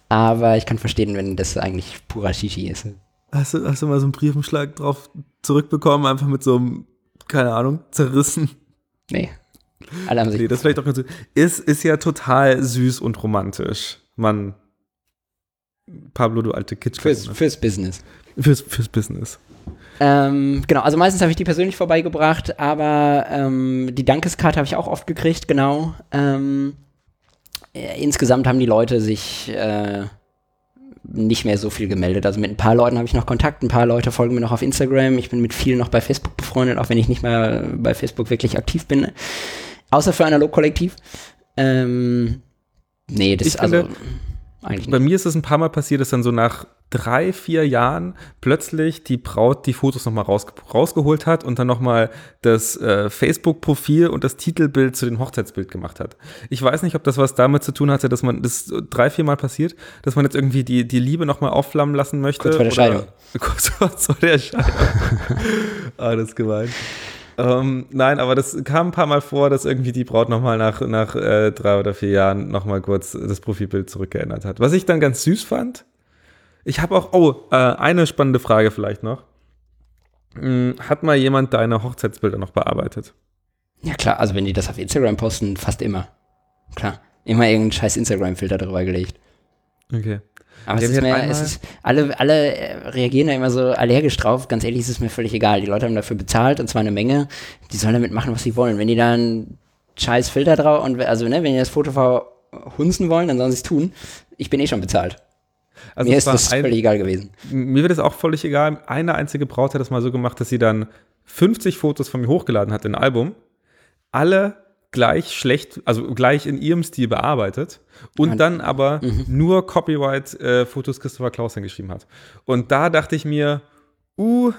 Aber ich kann verstehen, wenn das eigentlich purer Shishi ist. Hast du, hast du mal so einen Briefumschlag drauf zurückbekommen, einfach mit so einem, keine Ahnung, zerrissen? Nee. Alle haben sich. Nee, das vielleicht auch ganz süß. Ist, ist ja total süß und romantisch. Man. Pablo, du alte Kitsch. Fürs, fürs Business. Fürs, fürs Business. Ähm, genau, also meistens habe ich die persönlich vorbeigebracht, aber ähm, die Dankeskarte habe ich auch oft gekriegt, genau. Ähm, äh, insgesamt haben die Leute sich äh, nicht mehr so viel gemeldet. Also mit ein paar Leuten habe ich noch Kontakt, ein paar Leute folgen mir noch auf Instagram. Ich bin mit vielen noch bei Facebook befreundet, auch wenn ich nicht mehr bei Facebook wirklich aktiv bin. Außer für Analog-Kollektiv. Ähm, nee, das ist also eigentlich Bei mir ist es ein paar Mal passiert, dass dann so nach drei, vier Jahren plötzlich die Braut die Fotos nochmal rausge rausgeholt hat und dann nochmal das äh, Facebook-Profil und das Titelbild zu dem Hochzeitsbild gemacht hat. Ich weiß nicht, ob das was damit zu tun hatte, dass man das drei, vier Mal passiert, dass man jetzt irgendwie die, die Liebe nochmal aufflammen lassen möchte. Kurz vor der Scheidung. [LAUGHS] Kurz vor der Scheidung. [LAUGHS] ah, das ist gemein. Ähm, nein, aber das kam ein paar Mal vor, dass irgendwie die Braut nochmal nach, nach äh, drei oder vier Jahren nochmal kurz das Profilbild zurückgeändert hat. Was ich dann ganz süß fand, ich habe auch, oh, äh, eine spannende Frage vielleicht noch. Hm, hat mal jemand deine Hochzeitsbilder noch bearbeitet? Ja klar, also wenn die das auf Instagram posten, fast immer. Klar, immer irgendeinen scheiß Instagram-Filter drüber gelegt. Okay. Aber es ist mir, es ist, alle, alle reagieren da immer so allergisch drauf. Ganz ehrlich, ist es mir völlig egal. Die Leute haben dafür bezahlt und zwar eine Menge. Die sollen damit machen, was sie wollen. Wenn die da einen scheiß Filter drauf und also ne, wenn die das Foto hunzen wollen, dann sollen sie es tun. Ich bin eh schon bezahlt. Also mir ist das ein, völlig egal gewesen. Mir wird es auch völlig egal. Eine einzige Braut hat das mal so gemacht, dass sie dann 50 Fotos von mir hochgeladen hat in ein Album. Alle gleich schlecht, also gleich in ihrem Stil bearbeitet und dann aber mhm. nur Copyright-Fotos äh, Christopher Klaus geschrieben hat. Und da dachte ich mir, uh,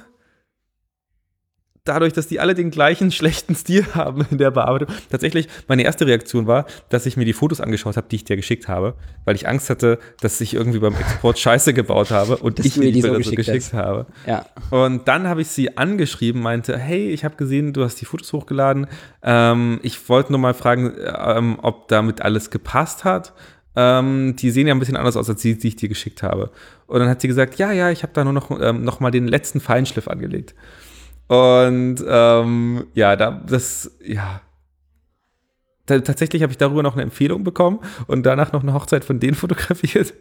dadurch, dass die alle den gleichen [LAUGHS] schlechten Stil haben in der Bearbeitung. Tatsächlich, meine erste Reaktion war, dass ich mir die Fotos angeschaut habe, die ich dir geschickt habe, weil ich Angst hatte, dass ich irgendwie beim Export Scheiße gebaut habe und [LAUGHS] dass ich mir die so geschickt, geschickt habe. Ja. Und dann habe ich sie angeschrieben, meinte, hey, ich habe gesehen, du hast die Fotos hochgeladen. Ähm, ich wollte nur mal fragen, ähm, ob damit alles gepasst hat. Ähm, die sehen ja ein bisschen anders aus als die, die ich dir geschickt habe. Und dann hat sie gesagt, ja, ja, ich habe da nur noch, ähm, noch mal den letzten Feinschliff angelegt. Und ähm, ja, da, das, ja. Da, tatsächlich habe ich darüber noch eine Empfehlung bekommen und danach noch eine Hochzeit von denen [LAUGHS] fotografiert.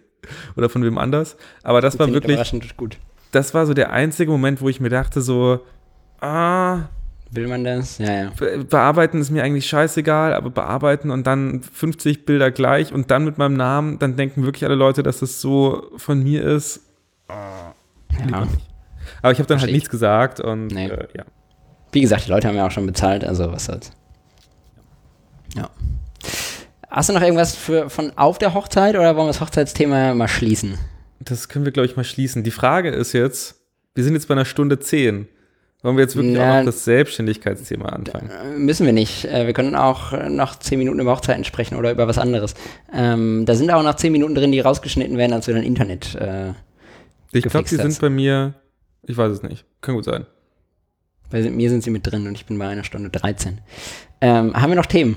Oder von wem anders. Aber das, das war wirklich. Überraschend gut. Das war so der einzige Moment, wo ich mir dachte, so, ah. Will man das? Ja, ja. Bearbeiten ist mir eigentlich scheißegal, aber bearbeiten und dann 50 Bilder gleich und dann mit meinem Namen, dann denken wirklich alle Leute, dass das so von mir ist. Ah, ja. Aber ich habe dann halt halt nichts gesagt und nee. äh, ja. Wie gesagt, die Leute haben ja auch schon bezahlt, also was soll's. Ja. Hast du noch irgendwas für, von auf der Hochzeit oder wollen wir das Hochzeitsthema mal schließen? Das können wir, glaube ich, mal schließen. Die Frage ist jetzt, wir sind jetzt bei einer Stunde zehn. Wollen wir jetzt wirklich Na, auch noch das Selbstständigkeitsthema anfangen? Müssen wir nicht. Äh, wir können auch noch zehn Minuten über Hochzeiten sprechen oder über was anderes. Ähm, da sind auch noch zehn Minuten drin, die rausgeschnitten werden, als wir dann Internet. Äh, ich glaube, die sind bei mir ich weiß es nicht. Kann gut sein. Bei mir sind sie mit drin und ich bin bei einer Stunde 13. Ähm, haben wir noch Themen?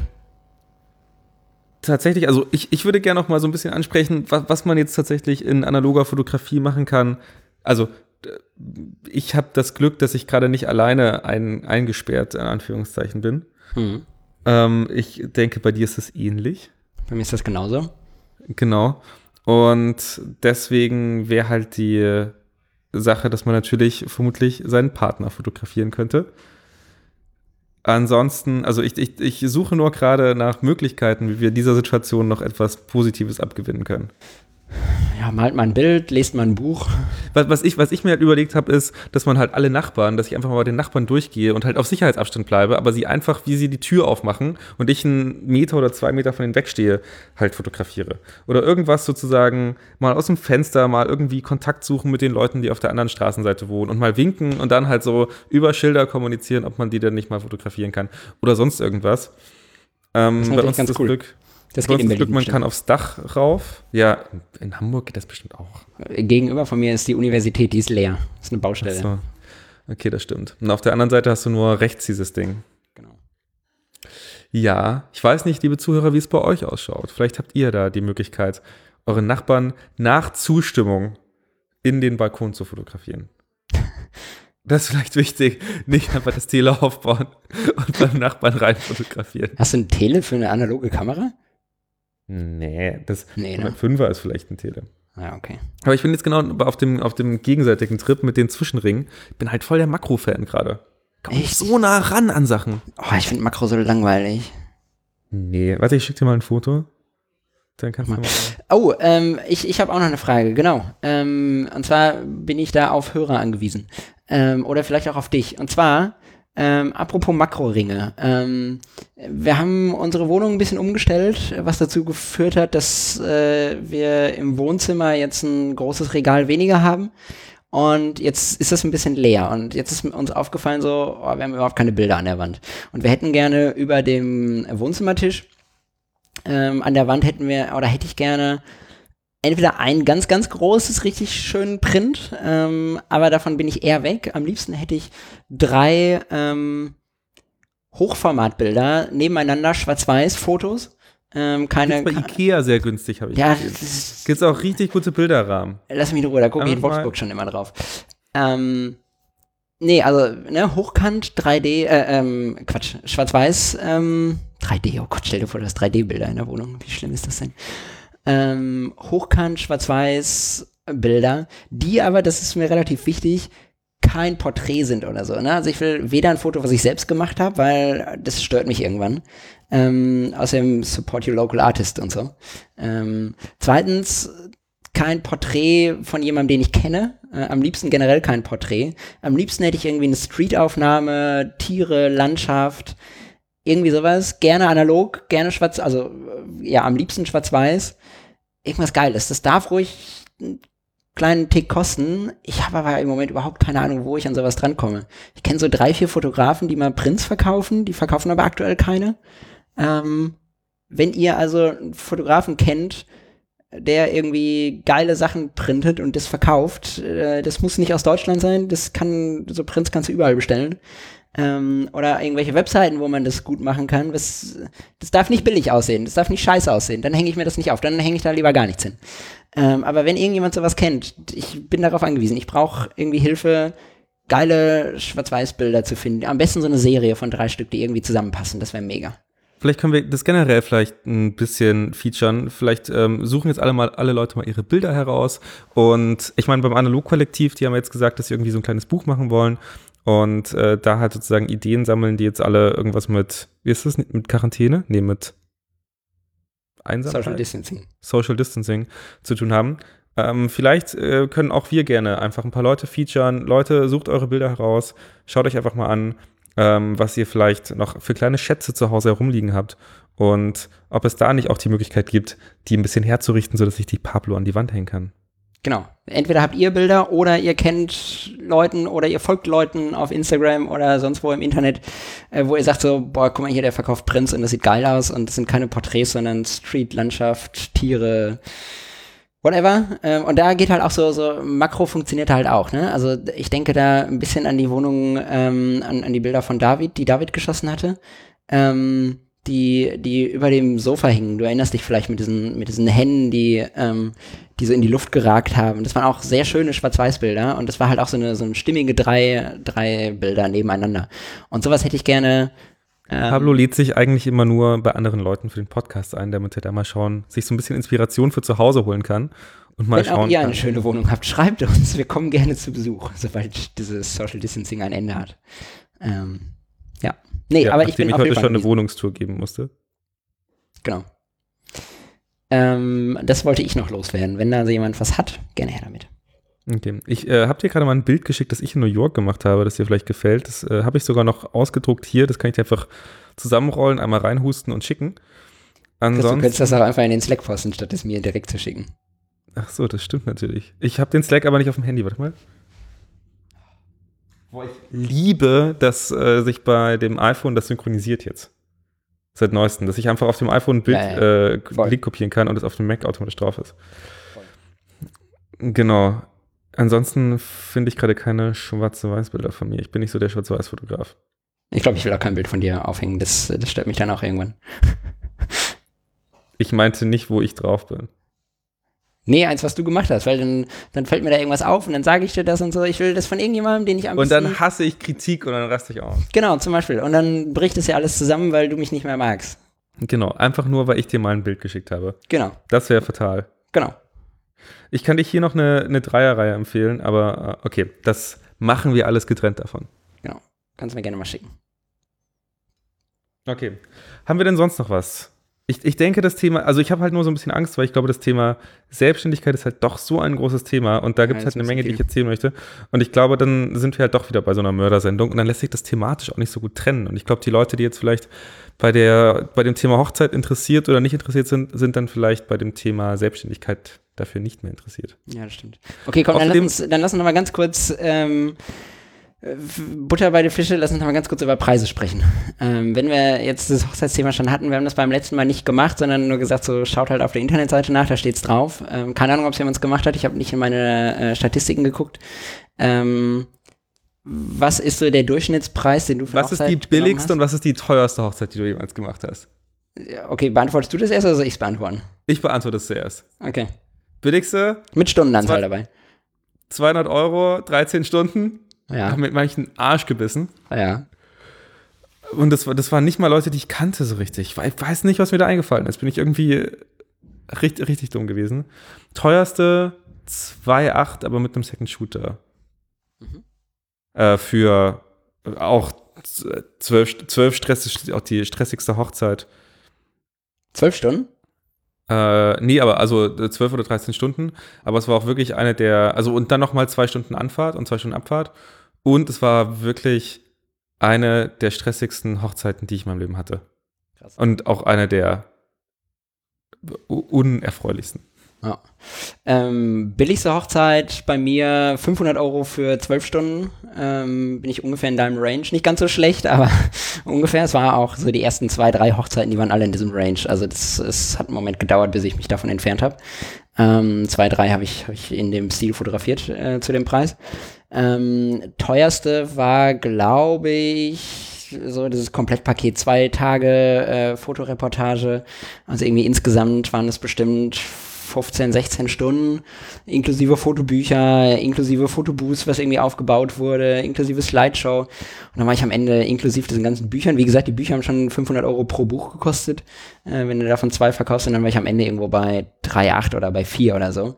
Tatsächlich, also ich, ich würde gerne noch mal so ein bisschen ansprechen, was, was man jetzt tatsächlich in analoger Fotografie machen kann. Also ich habe das Glück, dass ich gerade nicht alleine ein, eingesperrt, in Anführungszeichen, bin. Hm. Ähm, ich denke, bei dir ist es ähnlich. Bei mir ist das genauso. Genau. Und deswegen wäre halt die Sache, dass man natürlich vermutlich seinen Partner fotografieren könnte. Ansonsten, also ich, ich, ich suche nur gerade nach Möglichkeiten, wie wir dieser Situation noch etwas Positives abgewinnen können ja, malt mal ein Bild, lest mal ein Buch. Was, was, ich, was ich mir halt überlegt habe, ist, dass man halt alle Nachbarn, dass ich einfach mal bei den Nachbarn durchgehe und halt auf Sicherheitsabstand bleibe, aber sie einfach, wie sie die Tür aufmachen und ich einen Meter oder zwei Meter von denen wegstehe, halt fotografiere. Oder irgendwas sozusagen mal aus dem Fenster mal irgendwie Kontakt suchen mit den Leuten, die auf der anderen Straßenseite wohnen und mal winken und dann halt so über Schilder kommunizieren, ob man die dann nicht mal fotografieren kann. Oder sonst irgendwas. Ähm, bei uns ist das cool. Glück das geht in Berlin. Glück, man kann aufs Dach rauf. Ja, in Hamburg geht das bestimmt auch. Gegenüber von mir ist die Universität, die ist leer. Das ist eine Baustelle. So. Okay, das stimmt. Und auf der anderen Seite hast du nur rechts dieses Ding. Genau. Ja, ich weiß nicht, liebe Zuhörer, wie es bei euch ausschaut. Vielleicht habt ihr da die Möglichkeit, euren Nachbarn nach Zustimmung in den Balkon zu fotografieren. [LAUGHS] Das ist vielleicht wichtig. Nicht einfach das Tele aufbauen und beim Nachbarn rein fotografieren. Hast du ein Tele für eine analoge Kamera? Nee, das nee, ne? 5er ist vielleicht ein Tele. Ja, okay. Aber ich bin jetzt genau auf dem, auf dem gegenseitigen Trip mit den Zwischenringen. Ich bin halt voll der Makro-Fan gerade. Komm Echt? so nah ran an Sachen. Oh, ich finde Makro so langweilig. Nee, warte, ich schick dir mal ein Foto. Dann kannst du mal. Oh, ähm, ich, ich habe auch noch eine Frage, genau. Ähm, und zwar bin ich da auf Hörer angewiesen. Ähm, oder vielleicht auch auf dich. Und zwar, ähm, apropos Makroringe. Ähm, wir haben unsere Wohnung ein bisschen umgestellt, was dazu geführt hat, dass äh, wir im Wohnzimmer jetzt ein großes Regal weniger haben. Und jetzt ist das ein bisschen leer. Und jetzt ist uns aufgefallen, so, oh, wir haben überhaupt keine Bilder an der Wand. Und wir hätten gerne über dem Wohnzimmertisch ähm, an der Wand hätten wir, oder hätte ich gerne entweder ein ganz, ganz großes, richtig schönen Print, ähm, aber davon bin ich eher weg. Am liebsten hätte ich drei ähm, Hochformatbilder nebeneinander, schwarz-weiß Fotos. Ähm, keine, Gibt's bei Ikea sehr günstig, habe ich ja, Gibt es auch richtig gute Bilderrahmen. Lass mich in Ruhe, da gucke ich in Wolfsburg schon immer drauf. Ähm, nee, also, ne, hochkant, 3D, äh, ähm, Quatsch, schwarz-weiß, ähm, 3D, oh Gott, stell dir vor, du hast 3D-Bilder in der Wohnung. Wie schlimm ist das denn? Ähm, hochkant, schwarz-weiß Bilder, die aber, das ist mir relativ wichtig, kein Porträt sind oder so. Ne? Also ich will weder ein Foto, was ich selbst gemacht habe, weil das stört mich irgendwann. Ähm, außerdem support your local artist und so. Ähm, zweitens kein Porträt von jemandem, den ich kenne. Äh, am liebsten generell kein Porträt. Am liebsten hätte ich irgendwie eine Streetaufnahme, Tiere, Landschaft, irgendwie sowas. Gerne analog, gerne schwarz, also äh, ja, am liebsten schwarz-weiß. Irgendwas Geiles. Das darf ruhig einen kleinen Tick kosten. Ich habe aber im Moment überhaupt keine Ahnung, wo ich an sowas drankomme. Ich kenne so drei, vier Fotografen, die mal Prints verkaufen. Die verkaufen aber aktuell keine. Ähm, wenn ihr also einen Fotografen kennt, der irgendwie geile Sachen printet und das verkauft. Äh, das muss nicht aus Deutschland sein, das kann, so Prints kannst du überall bestellen. Ähm, oder irgendwelche Webseiten, wo man das gut machen kann. Das, das darf nicht billig aussehen, das darf nicht scheiße aussehen. Dann hänge ich mir das nicht auf, dann hänge ich da lieber gar nichts hin. Ähm, aber wenn irgendjemand sowas kennt, ich bin darauf angewiesen, ich brauche irgendwie Hilfe, geile Schwarz-Weiß-Bilder zu finden. Am besten so eine Serie von drei Stück, die irgendwie zusammenpassen, das wäre mega. Vielleicht können wir das generell vielleicht ein bisschen featuren. Vielleicht ähm, suchen jetzt alle mal alle Leute mal ihre Bilder heraus. Und ich meine, beim Analog-Kollektiv, die haben jetzt gesagt, dass sie irgendwie so ein kleines Buch machen wollen. Und äh, da halt sozusagen Ideen sammeln, die jetzt alle irgendwas mit, wie ist das, mit Quarantäne? Nee, mit Einsamkeit? Social Distancing. Social Distancing zu tun haben. Ähm, vielleicht äh, können auch wir gerne einfach ein paar Leute featuren. Leute, sucht eure Bilder heraus, schaut euch einfach mal an ähm, was ihr vielleicht noch für kleine Schätze zu Hause herumliegen habt und ob es da nicht auch die Möglichkeit gibt, die ein bisschen herzurichten, sodass ich die Pablo an die Wand hängen kann. Genau. Entweder habt ihr Bilder oder ihr kennt Leuten oder ihr folgt Leuten auf Instagram oder sonst wo im Internet, äh, wo ihr sagt so, boah, guck mal hier, der verkauft Prints und das sieht geil aus und das sind keine Porträts, sondern Street, Landschaft, Tiere, whatever. Ähm, und da geht halt auch so, so Makro funktioniert halt auch, ne? Also ich denke da ein bisschen an die Wohnung, ähm, an, an die Bilder von David, die David geschossen hatte. Ähm, die, die über dem Sofa hingen. Du erinnerst dich vielleicht mit diesen, mit diesen Hennen, die, ähm, die so in die Luft geragt haben. Das waren auch sehr schöne Schwarz-Weiß-Bilder und das war halt auch so eine, so eine stimmige drei, drei Bilder nebeneinander. Und sowas hätte ich gerne ähm, Pablo lädt sich eigentlich immer nur bei anderen Leuten für den Podcast ein, damit er da mal schauen, sich so ein bisschen Inspiration für zu Hause holen kann. Und mal Wenn schauen auch ihr eine schöne Wohnung habt, schreibt uns. Wir kommen gerne zu Besuch, [LAUGHS] sobald dieses Social Distancing ein Ende hat. Ähm. Nee, ja, aber ich bin ich heute schon eine Wohnungstour geben musste. Genau. Ähm, das wollte ich noch loswerden. Wenn da also jemand was hat, gerne her damit. Okay. Ich äh, habe dir gerade mal ein Bild geschickt, das ich in New York gemacht habe, das dir vielleicht gefällt. Das äh, habe ich sogar noch ausgedruckt hier. Das kann ich dir einfach zusammenrollen, einmal reinhusten und schicken. Ansonsten, du könntest das auch einfach in den Slack posten, statt es mir direkt zu schicken. Ach so, das stimmt natürlich. Ich habe den Slack aber nicht auf dem Handy. Warte mal. Boah, ich liebe, dass äh, sich bei dem iPhone das synchronisiert jetzt. Seit neuestem. Dass ich einfach auf dem iPhone ein Bild ja, ja. Äh, Link kopieren kann und es auf dem Mac automatisch drauf ist. Voll. Genau. Ansonsten finde ich gerade keine schwarze Weißbilder von mir. Ich bin nicht so der Schwarz-Weiß-Fotograf. Ich glaube, ich will auch kein Bild von dir aufhängen. Das, das stört mich dann auch irgendwann. ich meinte nicht, wo ich drauf bin. Nee, eins, was du gemacht hast, weil dann, dann fällt mir da irgendwas auf und dann sage ich dir das und so. Ich will das von irgendjemandem, den ich am Und dann hasse ich Kritik und dann raste ich auf. Genau, zum Beispiel. Und dann bricht es ja alles zusammen, weil du mich nicht mehr magst. Genau, einfach nur, weil ich dir mal ein Bild geschickt habe. Genau. Das wäre fatal. Genau. Ich kann dich hier noch eine, eine Dreierreihe empfehlen, aber äh, okay, das machen wir alles getrennt davon. Genau. Kannst du mir gerne mal schicken. Okay. Haben wir denn sonst noch was? Ich, ich denke, das Thema, also ich habe halt nur so ein bisschen Angst, weil ich glaube, das Thema Selbstständigkeit ist halt doch so ein großes Thema und da gibt es ja, halt eine Menge, die ich erzählen möchte. Und ich glaube, dann sind wir halt doch wieder bei so einer Mördersendung und dann lässt sich das thematisch auch nicht so gut trennen. Und ich glaube, die Leute, die jetzt vielleicht bei, der, bei dem Thema Hochzeit interessiert oder nicht interessiert sind, sind dann vielleicht bei dem Thema Selbstständigkeit dafür nicht mehr interessiert. Ja, das stimmt. Okay, komm, dann lass, uns, dann lass uns noch mal ganz kurz ähm, Butter bei den Fische, lass uns noch mal ganz kurz über Preise sprechen. Ähm, wenn wir jetzt das Hochzeitsthema schon hatten, wir haben das beim letzten Mal nicht gemacht, sondern nur gesagt, so schaut halt auf der Internetseite nach, da steht's drauf. Ähm, keine Ahnung, ob es jemand gemacht hat, ich habe nicht in meine äh, Statistiken geguckt. Ähm, was ist so der Durchschnittspreis, den du für Was Hochzeit ist die billigste und was ist die teuerste Hochzeit, die du jemals gemacht hast? Okay, beantwortest du das erst oder soll ich es beantworten? Ich beantworte es zuerst. Okay. Billigste? Mit Stundenanzahl dabei. 200 Euro, 13 Stunden. Ja. Hab mit manchen Arsch gebissen. Ja. Und das, das waren nicht mal Leute, die ich kannte so richtig. Ich weiß nicht, was mir da eingefallen ist. Bin ich irgendwie richtig, richtig dumm gewesen. Teuerste 2,8, aber mit einem Second Shooter. Mhm. äh, für auch zwölf, zwölf Stress, auch die stressigste Hochzeit. Zwölf Stunden? Äh, nee, aber also äh, zwölf oder 13 Stunden. Aber es war auch wirklich eine der, also und dann nochmal zwei Stunden Anfahrt und zwei Stunden Abfahrt. Und es war wirklich eine der stressigsten Hochzeiten, die ich in meinem Leben hatte. Krass. Und auch eine der unerfreulichsten. Ja. Ähm, billigste Hochzeit bei mir 500 Euro für 12 Stunden. Ähm, bin ich ungefähr in deinem Range. Nicht ganz so schlecht, [LAUGHS] aber ungefähr. Es war auch so die ersten zwei, drei Hochzeiten, die waren alle in diesem Range. Also das, es hat einen Moment gedauert, bis ich mich davon entfernt habe. Ähm, zwei, drei habe ich, hab ich in dem Stil fotografiert äh, zu dem Preis. Ähm, teuerste war, glaube ich, so dieses Komplettpaket, zwei Tage äh, Fotoreportage. Also irgendwie insgesamt waren es bestimmt 15, 16 Stunden, inklusive Fotobücher, inklusive Fotobooths, was irgendwie aufgebaut wurde, inklusive Slideshow. Und dann war ich am Ende inklusive diesen ganzen Büchern. Wie gesagt, die Bücher haben schon 500 Euro pro Buch gekostet. Äh, wenn du davon zwei verkaufst, dann war ich am Ende irgendwo bei 3,8 oder bei 4 oder so.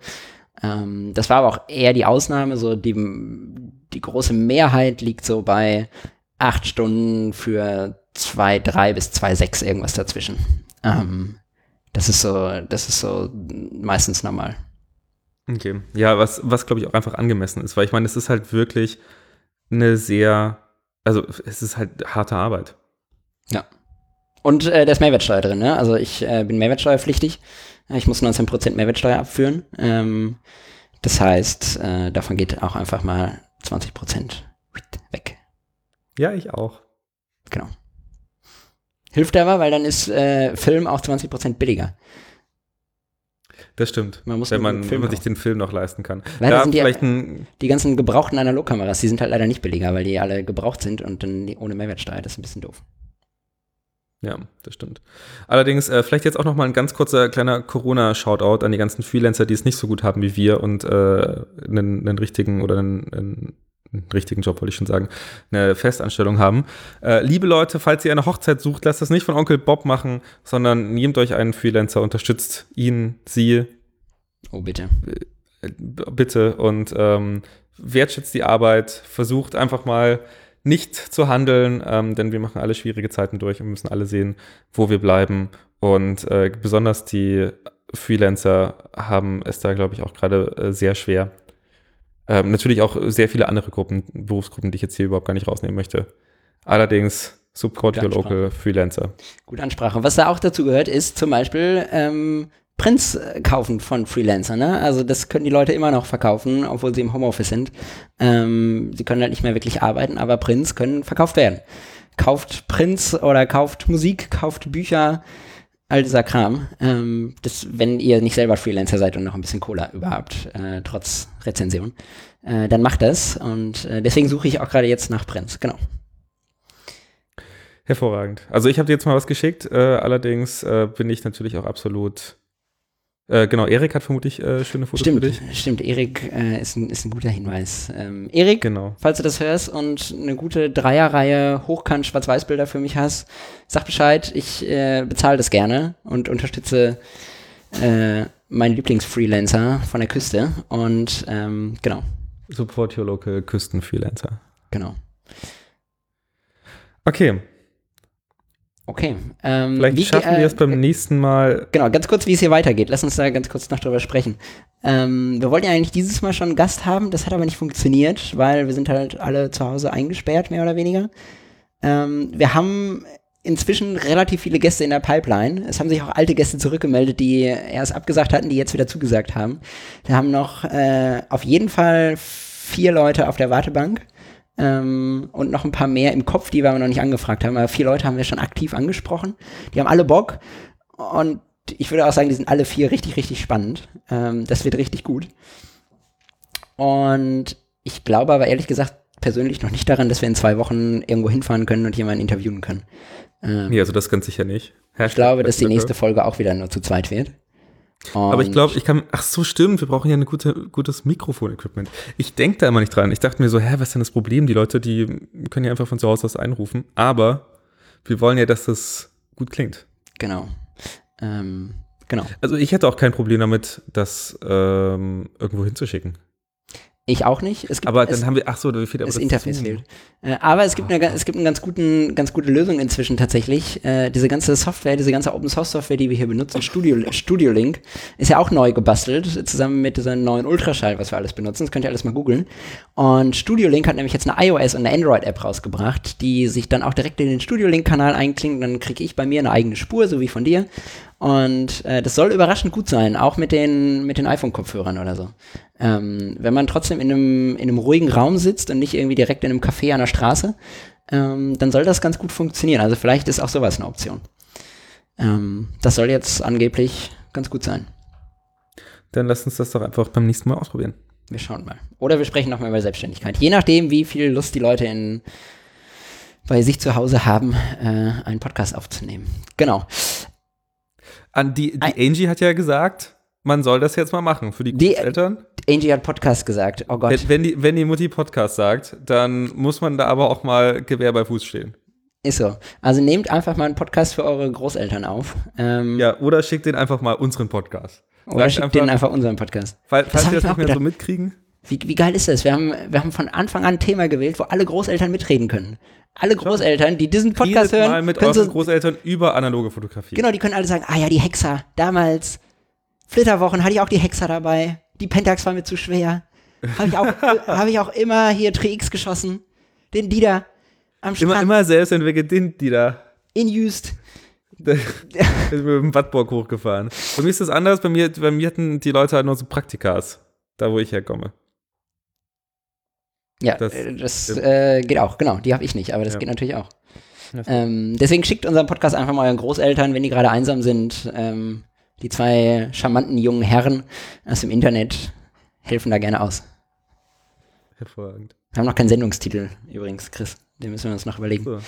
Ähm, das war aber auch eher die Ausnahme, so die, die große Mehrheit liegt so bei 8 Stunden für 2, 3 bis 2, 6 irgendwas dazwischen. Ähm, das ist so, das ist so meistens normal. Okay. Ja, was, was glaube ich auch einfach angemessen ist, weil ich meine, es ist halt wirklich eine sehr, also es ist halt harte Arbeit. Ja. Und äh, da ist Mehrwertsteuer drin, ne? Also ich äh, bin mehrwertsteuerpflichtig. Ich muss 19% Mehrwertsteuer abführen. Ähm, das heißt, äh, davon geht auch einfach mal 20% weg. Ja, ich auch. Genau. Hilft aber, weil dann ist äh, Film auch 20% billiger. Das stimmt. Man muss wenn man, wenn man sich den Film noch leisten kann. Leider sind die, ein, die ganzen gebrauchten Analogkameras, die sind halt leider nicht billiger, weil die alle gebraucht sind und dann ohne Mehrwertsteuer. Das ist ein bisschen doof. Ja, das stimmt. Allerdings, äh, vielleicht jetzt auch noch mal ein ganz kurzer kleiner Corona-Shoutout an die ganzen Freelancer, die es nicht so gut haben wie wir und äh, einen, einen richtigen oder einen, einen einen richtigen Job, wollte ich schon sagen, eine Festanstellung haben. Äh, liebe Leute, falls ihr eine Hochzeit sucht, lasst das nicht von Onkel Bob machen, sondern nehmt euch einen Freelancer, unterstützt ihn, sie. Oh, bitte. Äh, bitte und ähm, wertschätzt die Arbeit, versucht einfach mal nicht zu handeln, ähm, denn wir machen alle schwierige Zeiten durch und müssen alle sehen, wo wir bleiben. Und äh, besonders die Freelancer haben es da, glaube ich, auch gerade äh, sehr schwer. Ähm, natürlich auch sehr viele andere Gruppen, Berufsgruppen, die ich jetzt hier überhaupt gar nicht rausnehmen möchte. Allerdings Support Your Local Freelancer. Gute Ansprache. Was da auch dazu gehört, ist zum Beispiel ähm, Prints äh, kaufen von Freelancern. Ne? Also das können die Leute immer noch verkaufen, obwohl sie im Homeoffice sind. Ähm, sie können halt nicht mehr wirklich arbeiten, aber Prints können verkauft werden. Kauft Prints oder kauft Musik, kauft Bücher, all dieser Kram. Ähm, das, wenn ihr nicht selber Freelancer seid und noch ein bisschen Cola überhaupt, äh, trotz Rezension, äh, dann macht das. Und äh, deswegen suche ich auch gerade jetzt nach Prinz. Genau. Hervorragend. Also ich habe dir jetzt mal was geschickt. Äh, allerdings äh, bin ich natürlich auch absolut äh, genau, Erik hat vermutlich äh, schöne Fotos stimmt, für dich. Stimmt, Erik äh, ist, ein, ist ein guter Hinweis. Ähm, Erik, genau. falls du das hörst und eine gute Dreierreihe hochkant Schwarz-Weiß-Bilder für mich hast, sag Bescheid, ich äh, bezahle das gerne und unterstütze äh, meinen Lieblingsfreelancer von der Küste. Und ähm, genau. Support your local Küstenfreelancer. Genau. Okay, Okay. Ähm, Vielleicht wie, schaffen äh, wir es beim nächsten Mal. Genau, ganz kurz, wie es hier weitergeht. Lass uns da ganz kurz noch drüber sprechen. Ähm, wir wollten ja eigentlich dieses Mal schon einen Gast haben, das hat aber nicht funktioniert, weil wir sind halt alle zu Hause eingesperrt, mehr oder weniger. Ähm, wir haben inzwischen relativ viele Gäste in der Pipeline. Es haben sich auch alte Gäste zurückgemeldet, die erst abgesagt hatten, die jetzt wieder zugesagt haben. Wir haben noch äh, auf jeden Fall vier Leute auf der Wartebank. Ähm, und noch ein paar mehr im Kopf, die wir aber noch nicht angefragt haben. Aber vier Leute haben wir schon aktiv angesprochen. Die haben alle Bock. Und ich würde auch sagen, die sind alle vier richtig, richtig spannend. Ähm, das wird richtig gut. Und ich glaube aber ehrlich gesagt persönlich noch nicht daran, dass wir in zwei Wochen irgendwo hinfahren können und jemanden interviewen können. Ähm, nee, also das ganz sicher nicht. Herrscht ich glaube, dass die nächste Folge auch wieder nur zu zweit wird. Und Aber ich glaube, ich kann, ach so stimmt, wir brauchen ja ein gute, gutes Mikrofon-Equipment. Ich denke da immer nicht dran. Ich dachte mir so, hä, was ist denn das Problem? Die Leute, die können ja einfach von zu Hause aus einrufen. Aber wir wollen ja, dass das gut klingt. Genau. Ähm, genau. Also ich hätte auch kein Problem damit, das ähm, irgendwo hinzuschicken. Ich auch nicht. Gibt, aber dann es, haben wir, ach so, wie viel Das Interface fehlt. Äh, aber es gibt, eine, es gibt eine ganz, guten, ganz gute Lösung inzwischen tatsächlich. Äh, diese ganze Software, diese ganze Open Source Software, die wir hier benutzen, Studio, Studio Link, ist ja auch neu gebastelt, zusammen mit diesem neuen Ultraschall, was wir alles benutzen. Das könnt ihr alles mal googeln. Und Studio Link hat nämlich jetzt eine iOS und eine Android App rausgebracht, die sich dann auch direkt in den Studio Link Kanal einklingt. Dann kriege ich bei mir eine eigene Spur, so wie von dir. Und äh, das soll überraschend gut sein, auch mit den, mit den iPhone-Kopfhörern oder so. Ähm, wenn man trotzdem in einem, in einem ruhigen Raum sitzt und nicht irgendwie direkt in einem Café an der Straße, ähm, dann soll das ganz gut funktionieren. Also vielleicht ist auch sowas eine Option. Ähm, das soll jetzt angeblich ganz gut sein. Dann lass uns das doch einfach beim nächsten Mal ausprobieren. Wir schauen mal. Oder wir sprechen nochmal über Selbstständigkeit. Je nachdem, wie viel Lust die Leute in, bei sich zu Hause haben, äh, einen Podcast aufzunehmen. Genau. An die, die Angie hat ja gesagt, man soll das jetzt mal machen für die, die Eltern. Angie hat Podcast gesagt. Oh Gott. Wenn, wenn, die, wenn die Mutti Podcast sagt, dann muss man da aber auch mal Gewehr bei Fuß stehen. Ist so. Also nehmt einfach mal einen Podcast für eure Großeltern auf. Ähm, ja, oder schickt den einfach mal unseren Podcast. Oder Sagt schickt einfach, denen einfach unseren Podcast. Weil, falls wir das nicht mehr gedacht. so mitkriegen. Wie, wie geil ist das? Wir haben, wir haben von Anfang an ein Thema gewählt, wo alle Großeltern mitreden können. Alle Großeltern, die diesen Podcast hören. Mal mit euren so, Großeltern über analoge Fotografie. Genau, die können alle sagen, ah ja, die Hexer, damals Flitterwochen hatte ich auch die Hexer dabei. Die Pentax war mir zu schwer. Habe ich, auch, [LAUGHS] hab ich auch immer hier Tri-X geschossen. Den Dieter am Strand. Immer, immer selbst entwickelt, den Dieter. In Jüst. [LAUGHS] ist mit dem Wattburg hochgefahren. Bei mir ist das anders. Bei mir, bei mir hatten die Leute halt nur so Praktikas. Da, wo ich herkomme. Ja, das, äh, das äh, geht auch, genau. Die habe ich nicht, aber das ja. geht natürlich auch. Ähm, deswegen schickt unseren Podcast einfach mal euren Großeltern, wenn die gerade einsam sind. Ähm, die zwei charmanten jungen Herren aus dem Internet helfen da gerne aus. Hervorragend. Wir haben noch keinen Sendungstitel übrigens, Chris. Den müssen wir uns noch überlegen. So.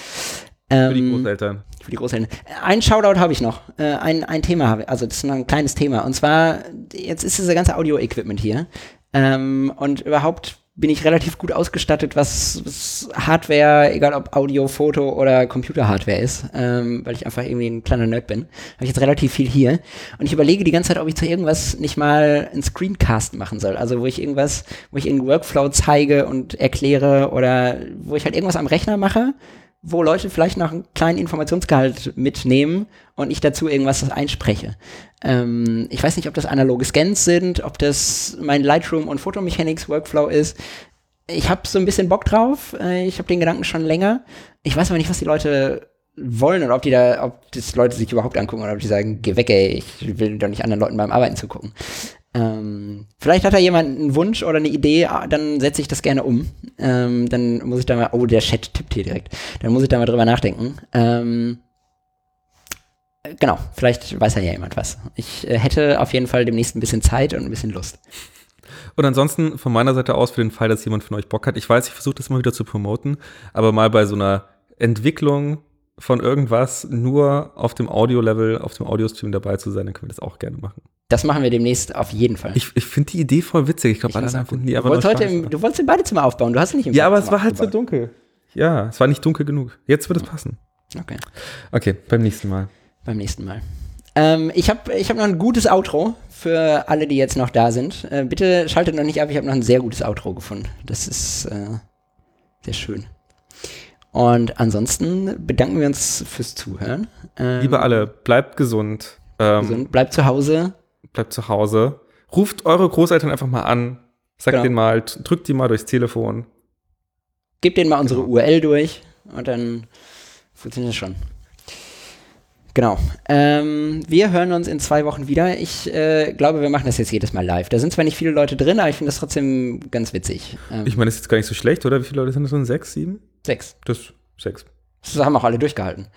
Ähm, für die Großeltern. Für die Großeltern. Ein Shoutout habe ich noch. Äh, ein, ein Thema habe ich, also das ist noch ein kleines Thema. Und zwar, jetzt ist dieses ganze Audio-Equipment hier. Ähm, und überhaupt bin ich relativ gut ausgestattet, was, Hardware, egal ob Audio, Foto oder Computer-Hardware ist, ähm, weil ich einfach irgendwie ein kleiner Nerd bin. Habe ich jetzt relativ viel hier. Und ich überlege die ganze Zeit, ob ich zu irgendwas nicht mal einen Screencast machen soll. Also wo ich irgendwas, wo ich irgendeinen Workflow zeige und erkläre oder wo ich halt irgendwas am Rechner mache, wo Leute vielleicht noch einen kleinen Informationsgehalt mitnehmen und ich dazu irgendwas einspreche. Ähm, ich weiß nicht, ob das analoge Scans sind, ob das mein Lightroom und Photomechanics Workflow ist. Ich habe so ein bisschen Bock drauf. Äh, ich habe den Gedanken schon länger. Ich weiß aber nicht, was die Leute wollen oder ob die da, ob das Leute sich überhaupt angucken oder ob die sagen, geh weg, ey, ich will doch nicht anderen Leuten beim Arbeiten zugucken. Ähm, vielleicht hat da jemand einen Wunsch oder eine Idee, ah, dann setze ich das gerne um. Ähm, dann muss ich da mal, oh, der Chat tippt hier direkt. Dann muss ich da mal drüber nachdenken. Ähm, genau, vielleicht weiß ja jemand was. Ich äh, hätte auf jeden Fall demnächst ein bisschen Zeit und ein bisschen Lust. Und ansonsten von meiner Seite aus für den Fall, dass jemand von euch Bock hat, ich weiß, ich versuche das mal wieder zu promoten, aber mal bei so einer Entwicklung von irgendwas nur auf dem Audio-Level, auf dem Audio-Stream dabei zu sein, dann können wir das auch gerne machen. Das machen wir demnächst auf jeden Fall. Ich, ich finde die Idee voll witzig. Ich glaube, alle finden die aber du wolltest, heute im, du wolltest im Badezimmer aufbauen, du hast nicht im Ja, aber es war halt so dunkel. Ja, es war nicht dunkel genug. Jetzt wird es passen. Okay. Okay, beim nächsten Mal. Beim nächsten Mal. Ähm, ich habe ich hab noch ein gutes Outro für alle, die jetzt noch da sind. Äh, bitte schaltet noch nicht ab, ich habe noch ein sehr gutes Outro gefunden. Das ist äh, sehr schön. Und ansonsten bedanken wir uns fürs Zuhören. Ähm, Liebe alle, bleibt gesund. Ähm, gesund. Bleibt zu Hause. Bleibt zu Hause. Ruft eure Großeltern einfach mal an. Sagt genau. denen mal, drückt die mal durchs Telefon. Gebt denen mal unsere genau. URL durch und dann funktioniert das schon. Genau. Ähm, wir hören uns in zwei Wochen wieder. Ich äh, glaube, wir machen das jetzt jedes Mal live. Da sind zwar nicht viele Leute drin, aber ich finde das trotzdem ganz witzig. Ähm, ich meine, das ist jetzt gar nicht so schlecht, oder? Wie viele Leute sind das? Sechs, sieben? Sechs. Das sechs. Das haben auch alle durchgehalten.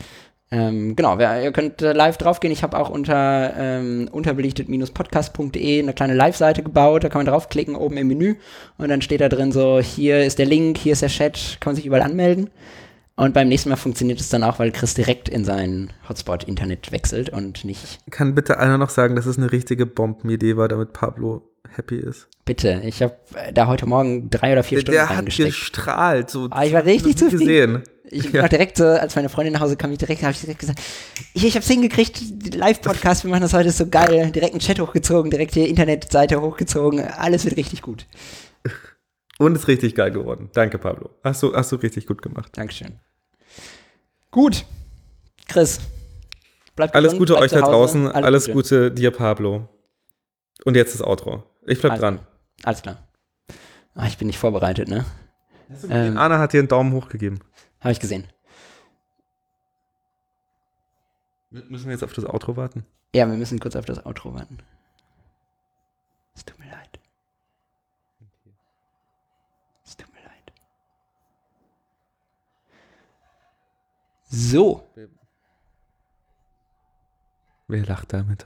Ähm, genau, wer, ihr könnt äh, live draufgehen. Ich habe auch unter ähm, unterbelichtet-podcast.de eine kleine Live-Seite gebaut. Da kann man draufklicken, oben im Menü. Und dann steht da drin so, hier ist der Link, hier ist der Chat, kann man sich überall anmelden. Und beim nächsten Mal funktioniert es dann auch, weil Chris direkt in sein Hotspot-Internet wechselt und nicht. Kann bitte einer noch sagen, dass es eine richtige Bombenidee war, damit Pablo happy ist? Bitte, ich habe da heute Morgen drei oder vier der, Stunden der reingesteckt. Der hat gestrahlt, so. Aber ah, ich war richtig zufrieden. Gesehen. Ich ja. direkt so, als meine Freundin nach Hause kam, ich direkt, habe ich direkt gesagt, ich, ich habe es hingekriegt, Live-Podcast, wir machen das heute so geil, direkt einen Chat hochgezogen, direkt die Internetseite hochgezogen, alles wird richtig gut. Und ist richtig geil geworden. Danke, Pablo. Hast du, hast du richtig gut gemacht. Dankeschön. Gut. Chris. Bleibt Alles Gute euch da draußen. Alles, Alles Gute. Gute. dir, Pablo. Und jetzt das Outro. Ich bleib also, dran. Alles klar. Ach, ich bin nicht vorbereitet, ne? Ähm, Anna hat dir einen Daumen hoch gegeben. Habe ich gesehen. Müssen wir jetzt auf das Outro warten? Ja, wir müssen kurz auf das Outro warten. Es tut mir leid. Es tut mir leid. So. Wer lacht damit?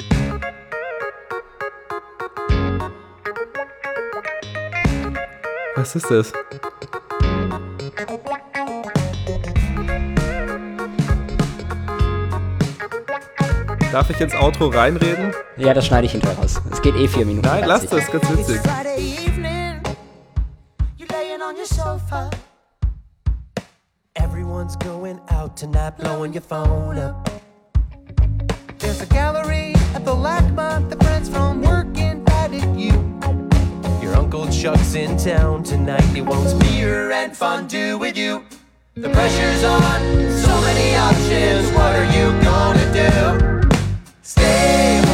Was ist das? Darf ich ins Outro reinreden? Ja, das schneide ich hinterher raus. Es geht eh vier Minuten. Nein, lass das, ganz witzig. Going out tonight, blowing your phone up. There's a gallery at the LACMA, the friends from work invited you. Your Uncle Chuck's in town tonight, he wants beer and fondue with you. The pressure's on, so many options, what are you gonna do? Stay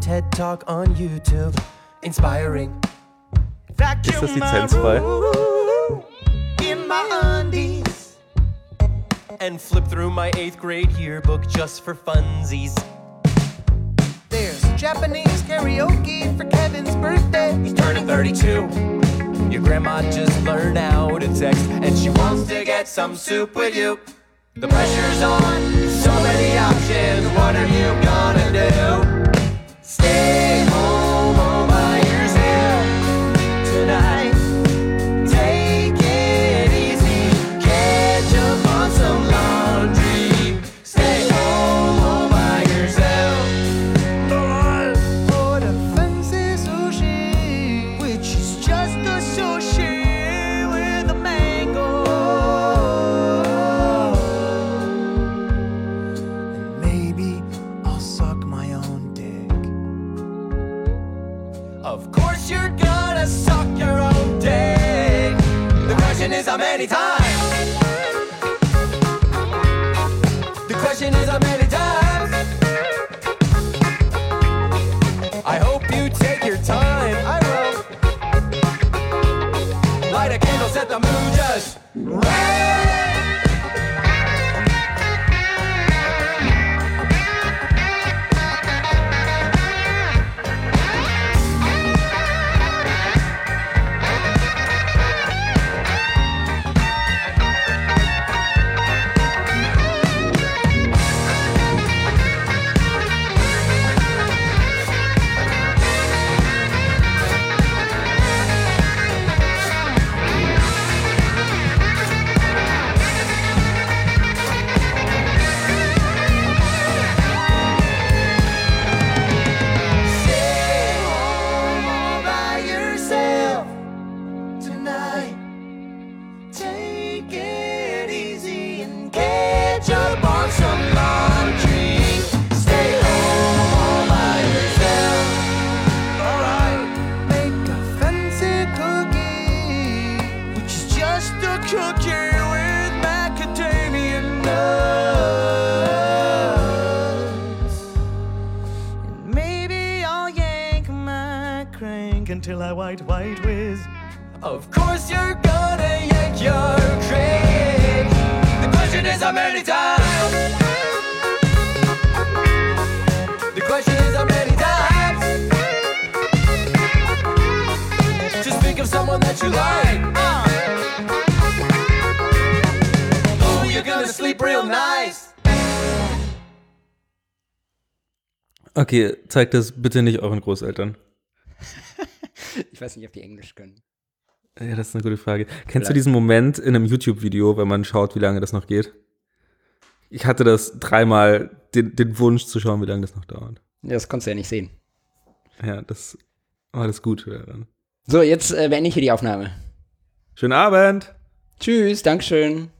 TED talk on YouTube, inspiring. Ist das lizenzfrei? And flip through my eighth grade yearbook just for funsies. There's Japanese karaoke for Kevin's birthday. He's turning 32. Your grandma just learned how to text, and she wants to get some soup with you. The pressure's on, so many options. What are you gonna do? Stay Okay, zeigt das bitte nicht euren Großeltern. [LAUGHS] ich weiß nicht, ob die Englisch können. Ja, das ist eine gute Frage. Kennst Vielleicht. du diesen Moment in einem YouTube-Video, wenn man schaut, wie lange das noch geht? Ich hatte das dreimal den, den Wunsch zu schauen, wie lange das noch dauert. Ja, das konntest du ja nicht sehen. Ja, das war das Gute daran. So, jetzt äh, beende ich hier die Aufnahme. Schönen Abend. Tschüss, Dankeschön.